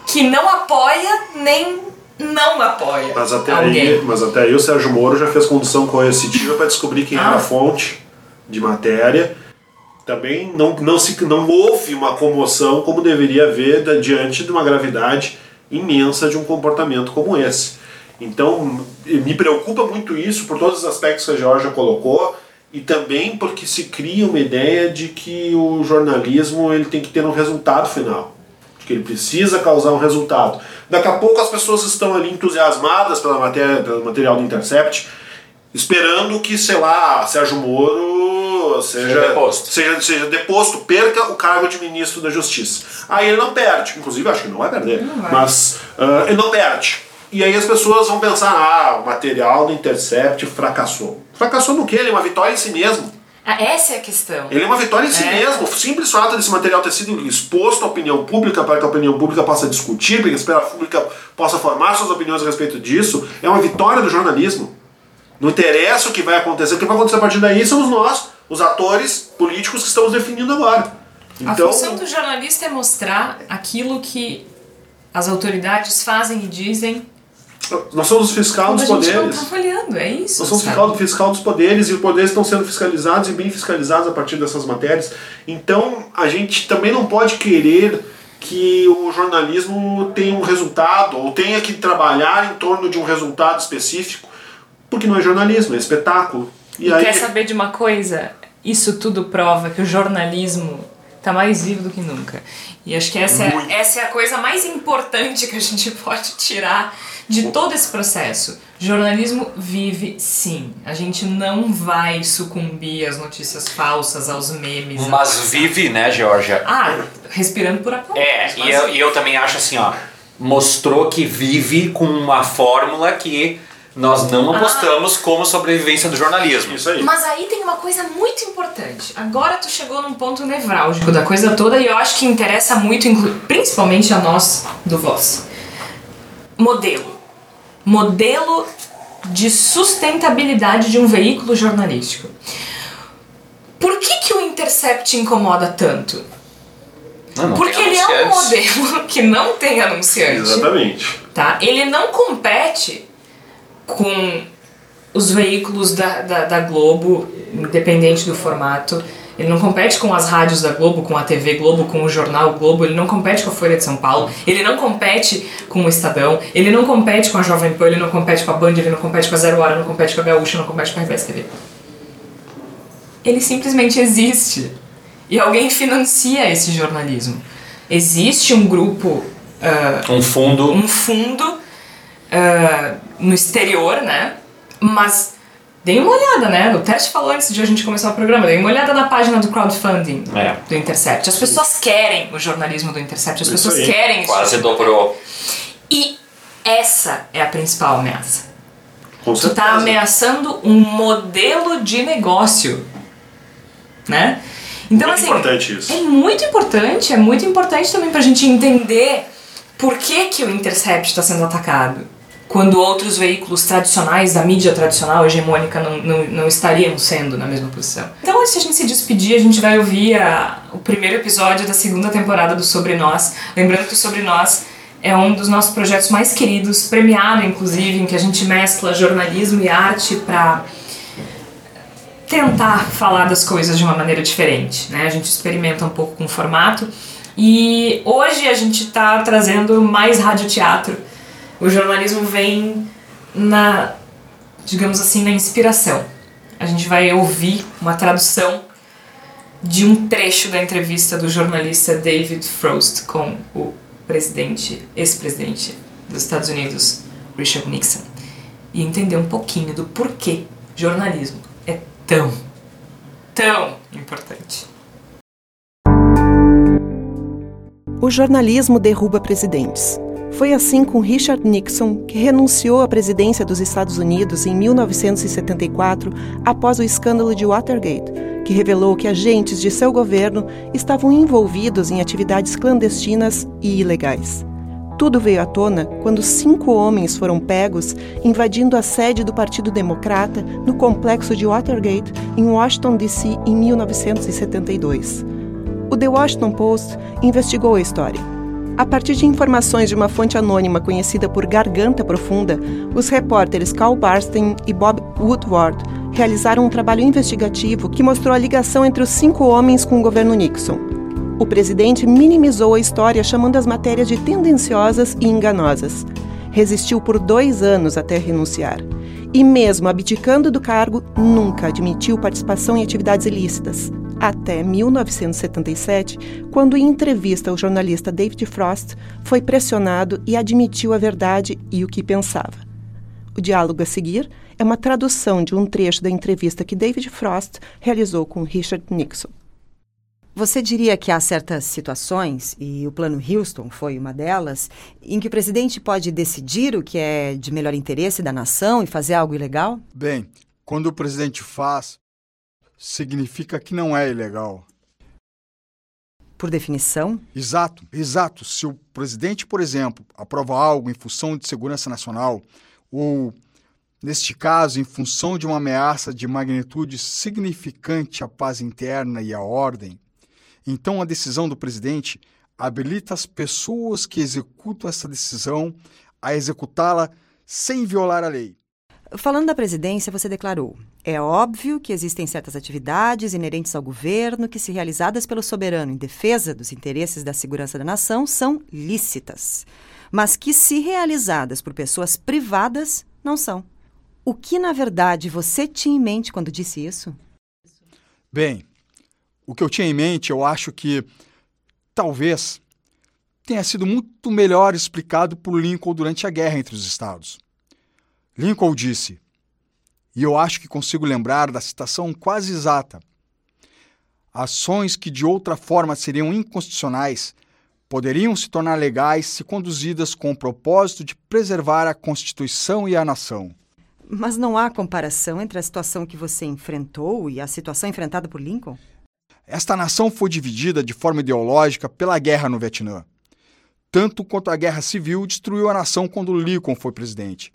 que não apoia nem não apoia Mas até, alguém. aí, mas até aí o Sérgio Moro já fez condução coercitiva para descobrir quem era Ah. a fonte de matéria. Também não, não, se, não houve uma comoção como deveria haver da- diante de uma gravidade imensa de um comportamento como esse. Então, me preocupa muito isso por todos os aspectos que a Georgia colocou e também porque se cria uma ideia de que o jornalismo ele tem que ter um resultado final de que ele precisa causar um resultado. Daqui a pouco as pessoas estão ali entusiasmadas pela matéria, pelo material do Intercept, esperando que, sei lá, Sérgio Moro seja, deposto. seja, seja deposto, perca o cargo de ministro da Justiça. Aí ele não perde, inclusive acho que não vai perder, vai. mas ah, ele não perde. E aí as pessoas vão pensar, ah, o material do Intercept fracassou. Fracassou no quê? Ele é uma vitória em si mesmo. Ah, essa é a questão. Ele é uma vitória em si É. mesmo. O simples fato desse material ter sido exposto à opinião pública para que a opinião pública possa discutir, para que a esfera pública possa formar suas opiniões a respeito disso, é uma vitória do jornalismo. Não interessa o que vai acontecer, o que vai acontecer a partir daí somos nós, os atores políticos que estamos definindo agora. A Então, função do jornalista é mostrar aquilo que as autoridades fazem e dizem nós somos os fiscal quando dos a gente não poderes. tá olhando, é isso. Nós somos fiscal, fiscal dos poderes e os poderes estão sendo fiscalizados e bem fiscalizados a partir dessas matérias. Então a gente também não pode querer que o jornalismo tenha um resultado ou tenha que trabalhar em torno de um resultado específico, porque não é jornalismo, é espetáculo. E, E aí quer saber de uma coisa? Isso tudo prova que o jornalismo tá mais vivo do que nunca. E acho que essa é, essa é a coisa mais importante que a gente pode tirar de todo esse processo. Jornalismo vive sim. A gente não vai sucumbir às notícias falsas, aos memes. Mas aos- vive, né, Georgia? Ah, respirando por aplausos. É, mas- e eu, e eu também acho assim, ó, mostrou que vive com uma fórmula que nós não apostamos como sobrevivência do jornalismo. Isso aí. Mas aí tem uma coisa muito importante. Agora tu chegou num ponto nevrálgico da coisa toda e eu acho que interessa muito, principalmente a nós do Voz. Modelo. Modelo de sustentabilidade de um veículo jornalístico. Por que, que o Intercept incomoda tanto? Não, não Porque ele é um modelo (laughs) que não tem anunciante Exatamente. tá? Ele não compete com os veículos da, da, da Globo, independente do formato. Ele não compete com as rádios da Globo, com a TV Globo, com o jornal Globo. Ele não compete com a Folha de São Paulo. Ele não compete com o Estadão. Ele não compete com a Jovem Pan. Ele não compete com a Band. Ele não compete com a Zero Hora. Não compete com a Gaúcha. Não compete com a RBS TV. Ele simplesmente existe. E alguém financia esse jornalismo. Existe um grupo ah, Um fundo. um fundo ah, no exterior, né? Mas deem uma olhada, né? O Teste falou antes de a gente começar o programa, deem uma olhada na página do crowdfunding É. do Intercept. As pessoas querem o jornalismo do Intercept, as Isso pessoas aí. querem isso. Quase dobrou. E essa é a principal ameaça. Com Tu tá certeza. ameaçando um modelo de negócio, né? Então, Muito assim, importante isso. é muito importante, é muito importante também pra gente entender por que, que o Intercept está sendo atacado. Quando outros veículos tradicionais, da mídia tradicional, hegemônica, não, não, não estariam sendo na mesma posição. Então, antes de a gente se despedir, a gente vai ouvir a- o primeiro episódio da segunda temporada do Sobre Nós. Lembrando que o Sobre Nós é um dos nossos projetos mais queridos, premiado inclusive, em que a gente mescla jornalismo e arte para tentar falar das coisas de uma maneira diferente, né? A gente experimenta um pouco com o formato e hoje a gente está trazendo mais radioteatro. O jornalismo vem na, digamos assim, na inspiração. A gente vai ouvir uma tradução de um trecho da entrevista do jornalista David Frost com o presidente, ex-presidente dos Estados Unidos, Richard Nixon, e entender um pouquinho do porquê jornalismo é tão, tão importante. O jornalismo derruba presidentes. Foi assim com Richard Nixon, que renunciou à presidência dos Estados Unidos em 1974 após o escândalo de Watergate, que revelou que agentes de seu governo estavam envolvidos em atividades clandestinas e ilegais. Tudo veio à tona quando cinco homens foram pegos invadindo a sede do Partido Democrata no complexo de Watergate, em Washington, D.C., em 1972. O The Washington Post investigou a história. A partir de informações de uma fonte anônima conhecida por Garganta Profunda, os repórteres Carl Barstein e Bob Woodward realizaram um trabalho investigativo que mostrou a ligação entre os cinco homens com o governo Nixon. O presidente minimizou a história chamando as matérias de tendenciosas e enganosas. Resistiu por dois anos até renunciar. E, mesmo abdicando do cargo, nunca admitiu participação em atividades ilícitas. Até 1977, quando, em entrevista ao jornalista David Frost, foi pressionado e admitiu a verdade e o que pensava. O diálogo a seguir é uma tradução de um trecho da entrevista que David Frost realizou com Richard Nixon. Você diria que há certas situações, e o Plano Houston foi uma delas, em que o presidente pode decidir o que é de melhor interesse da nação e fazer algo ilegal? Bem, quando o presidente faz, significa que não é ilegal. Por definição? Exato, exato. Se o presidente, por exemplo, aprova algo em função de segurança nacional, ou, neste caso, em função de uma ameaça de magnitude significante à paz interna e à ordem, então a decisão do presidente habilita as pessoas que executam essa decisão a executá-la sem violar a lei. Falando da presidência, você declarou: é óbvio que existem certas atividades inerentes ao governo que, se realizadas pelo soberano em defesa dos interesses da segurança da nação, são lícitas, mas que, se realizadas por pessoas privadas, não são. O que, na verdade, você tinha em mente quando disse isso? Bem, o que eu tinha em mente, eu acho que talvez tenha sido muito melhor explicado por Lincoln durante a guerra entre os estados. Lincoln disse, e eu acho que consigo lembrar da citação quase exata: ações que de outra forma seriam inconstitucionais poderiam se tornar legais se conduzidas com o propósito de preservar a Constituição e a nação. Mas não há comparação entre a situação que você enfrentou e a situação enfrentada por Lincoln? Esta nação foi dividida de forma ideológica pela guerra no Vietnã. Tanto quanto a guerra civil destruiu a nação quando Lincoln foi presidente.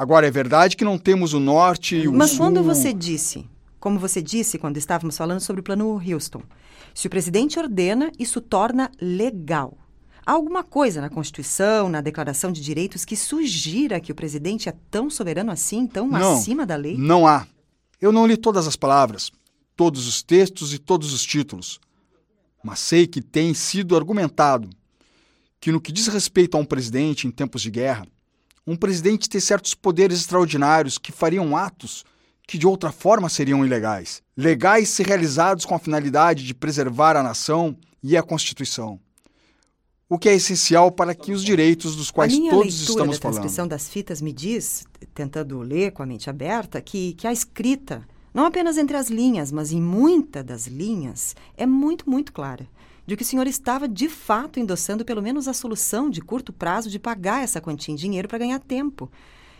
Agora, é verdade que não temos o norte e o Mas sul. quando você disse, como você disse quando estávamos falando sobre o plano Houston, se o presidente ordena, isso torna legal. Há alguma coisa na Constituição, na Declaração de Direitos que sugira que o presidente é tão soberano assim, tão Não, acima da lei? Não há. Eu não li todas as palavras, todos os textos e todos os títulos. Mas sei que tem sido argumentado que, no que diz respeito a um presidente em tempos de guerra, um presidente tem certos poderes extraordinários que fariam atos que de outra forma seriam ilegais. Legais se realizados com a finalidade de preservar a nação e a Constituição. O que é essencial para que os direitos dos quais a todos estamos da falando. transcrição das fitas me diz, tentando ler com a mente aberta, que, que a escrita, não apenas entre as linhas, mas em muitas das linhas, é muito, muito clara. De que o senhor estava de fato endossando pelo menos a solução de curto prazo de pagar essa quantia em dinheiro para ganhar tempo.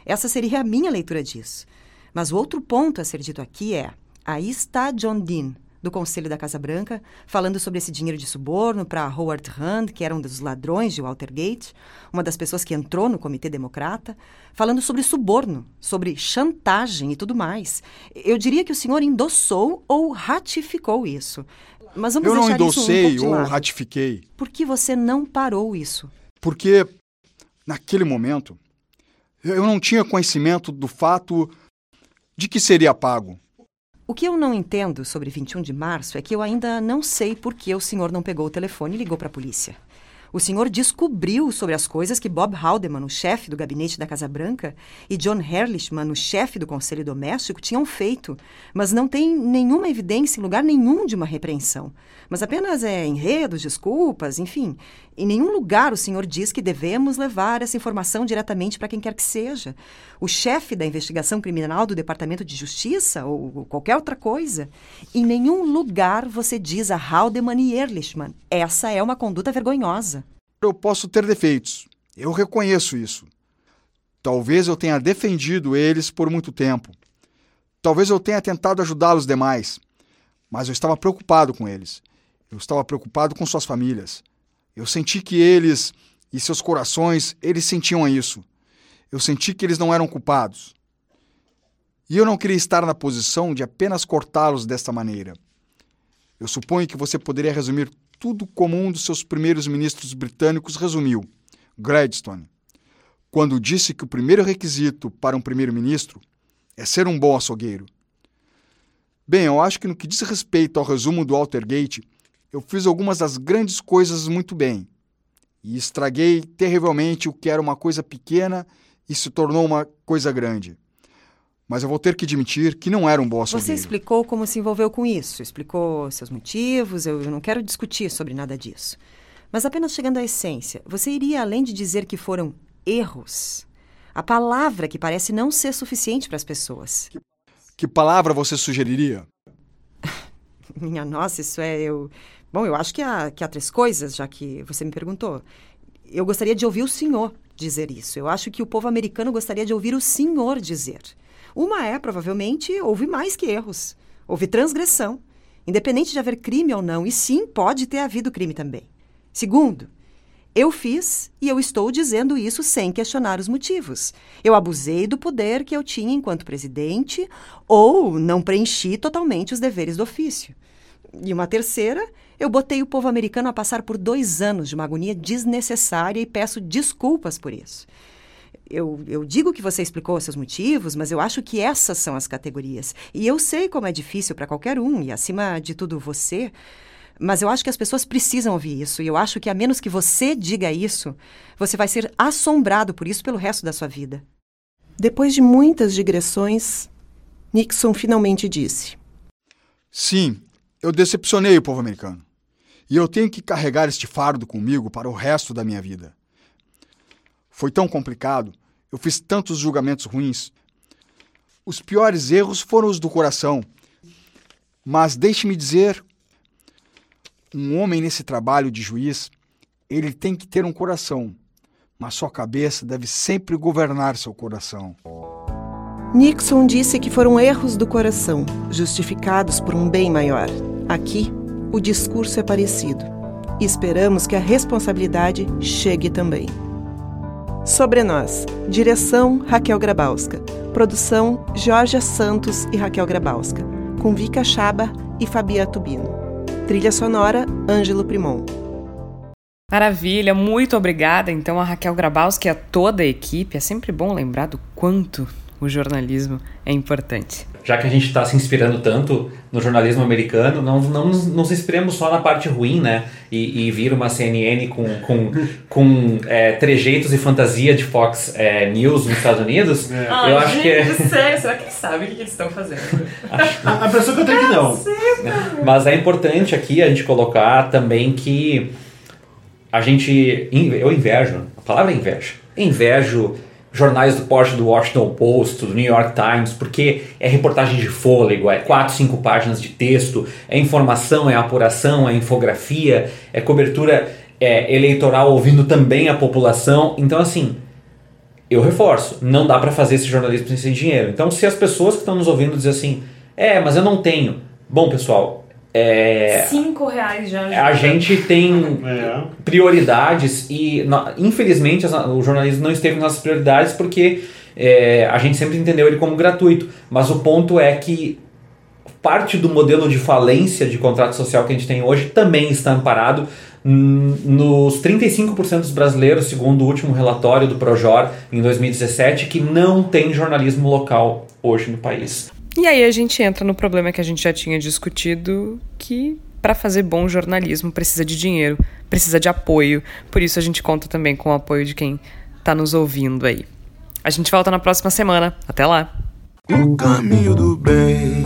Essa seria a minha leitura disso. Mas o outro ponto a ser dito aqui é: aí está John Dean, do Conselho da Casa Branca, falando sobre esse dinheiro de suborno para Howard Hunt, que era um dos ladrões de Watergate, uma das pessoas que entrou no Comitê Democrata, falando sobre suborno, sobre chantagem e tudo mais. Eu diria que o senhor endossou ou ratificou isso. Mas vamos Eu não um endossei de ou ratifiquei. Por que você não parou isso? Porque, naquele momento, eu não tinha conhecimento do fato de que seria pago. O que eu não entendo sobre 21 de março é que eu ainda não sei por que o senhor não pegou o telefone e ligou para a polícia. O senhor descobriu sobre as coisas que Bob Haldeman, o chefe do gabinete da Casa Branca, e John Herlichman, o chefe do Conselho Doméstico, tinham feito, mas não tem nenhuma evidência em lugar nenhum de uma repreensão. Mas apenas é enredos, desculpas, enfim. Em nenhum lugar o senhor diz que devemos levar essa informação diretamente para quem quer que seja. O chefe da investigação criminal do Departamento de Justiça ou qualquer outra coisa. Em nenhum lugar você diz a Haldeman e Ehrlichman. Essa é uma conduta vergonhosa. Eu posso ter defeitos. Eu reconheço isso. Talvez eu tenha defendido eles por muito tempo. Talvez eu tenha tentado ajudá-los demais. Mas eu estava preocupado com eles. Eu estava preocupado com suas famílias. Eu senti que eles e seus corações, eles sentiam isso. Eu senti que eles não eram culpados. E eu não queria estar na posição de apenas cortá-los desta maneira. Eu suponho que você poderia resumir tudo como um dos seus primeiros ministros britânicos resumiu, Gladstone, quando disse que o primeiro requisito para um primeiro-ministro é ser um bom açougueiro. Bem, eu acho que no que diz respeito ao resumo do Altergate, eu fiz algumas das grandes coisas muito bem. E estraguei terrivelmente o que era uma coisa pequena e se tornou uma coisa grande. Mas eu vou ter que admitir que não era um bom açougueiro. Você explicou como se envolveu com isso, explicou seus motivos, eu não quero discutir sobre nada disso. Mas apenas chegando à essência, você iria além de dizer que foram erros? A palavra que parece não ser suficiente para as pessoas. Que palavra você sugeriria? (laughs) Minha nossa, isso é eu. Bom, eu acho que há, que há três coisas, já que você me perguntou. Eu gostaria de ouvir o senhor dizer isso. Eu acho que o povo americano gostaria de ouvir o senhor dizer. Uma é, provavelmente, houve mais que erros. Houve transgressão. Independente de haver crime ou não, e sim, pode ter havido crime também. Segundo, eu fiz e eu estou dizendo isso sem questionar os motivos. Eu abusei do poder que eu tinha enquanto presidente ou não preenchi totalmente os deveres do ofício. E uma terceira, eu botei o povo americano a passar por dois anos de uma agonia desnecessária e peço desculpas por isso. Eu, eu digo que você explicou os seus motivos, mas eu acho que essas são as categorias. E eu sei como é difícil para qualquer um, e acima de tudo você. Mas eu acho que as pessoas precisam ouvir isso. E eu acho que a menos que você diga isso, você vai ser assombrado por isso pelo resto da sua vida. Depois de muitas digressões, Nixon finalmente disse: Sim, eu decepcionei o povo americano. E eu tenho que carregar este fardo comigo para o resto da minha vida. Foi tão complicado, eu fiz tantos julgamentos ruins. Os piores erros foram os do coração. Mas deixe-me dizer, um homem nesse trabalho de juiz, ele tem que ter um coração, mas sua cabeça deve sempre governar seu coração. Nixon disse que foram erros do coração, justificados por um bem maior. Aqui, o discurso é parecido. Esperamos que a responsabilidade chegue também. Sobre nós. Direção Raquel Grabowska. Produção Jorge Santos e Raquel Grabowska. Com Vika Chaba e Fabia Tubino. Trilha sonora Ângelo Primon. Maravilha, muito obrigada então a Raquel Grabowski e a toda a equipe. É sempre bom lembrar do quanto o jornalismo é importante. Já que a gente está se inspirando tanto no jornalismo americano, não, não nos, nos inspiremos só na parte ruim, né? E, e vir uma CNN com, com, com é, trejeitos e fantasia de Fox é, News nos Estados Unidos, É. eu Ai, acho gente, que é... sério, será que eles sabem o que eles estão fazendo? (laughs) A impressão que eu tenho é que não. Mas é importante aqui a gente colocar também que a gente. Eu invejo, a palavra é inveja. Invejo jornais do porte do Washington Post, do New York Times, porque é reportagem de fôlego, é quatro, cinco páginas de texto, é informação, é apuração, é infografia, é cobertura é, eleitoral ouvindo também a população. Então, assim, eu reforço, não dá para fazer esse jornalismo sem dinheiro. Então, se as pessoas que estão nos ouvindo dizem assim, é, mas eu não tenho. Bom, pessoal, é, Cinco reais já. a gente tem (laughs) É. prioridades e, infelizmente, o jornalismo não esteve nas nossas prioridades porque é, a gente sempre entendeu ele como gratuito. Mas o ponto é que parte do modelo de falência de contrato social que a gente tem hoje também está amparado nos 35% dos brasileiros, segundo o último relatório do Projor em 2017, que não tem jornalismo local hoje no país. E aí a gente entra no problema que a gente já tinha discutido, que para fazer bom jornalismo precisa de dinheiro, precisa de apoio. Por isso a gente conta também com o apoio de quem está nos ouvindo aí. A gente volta na próxima semana. Até lá. O caminho do bem.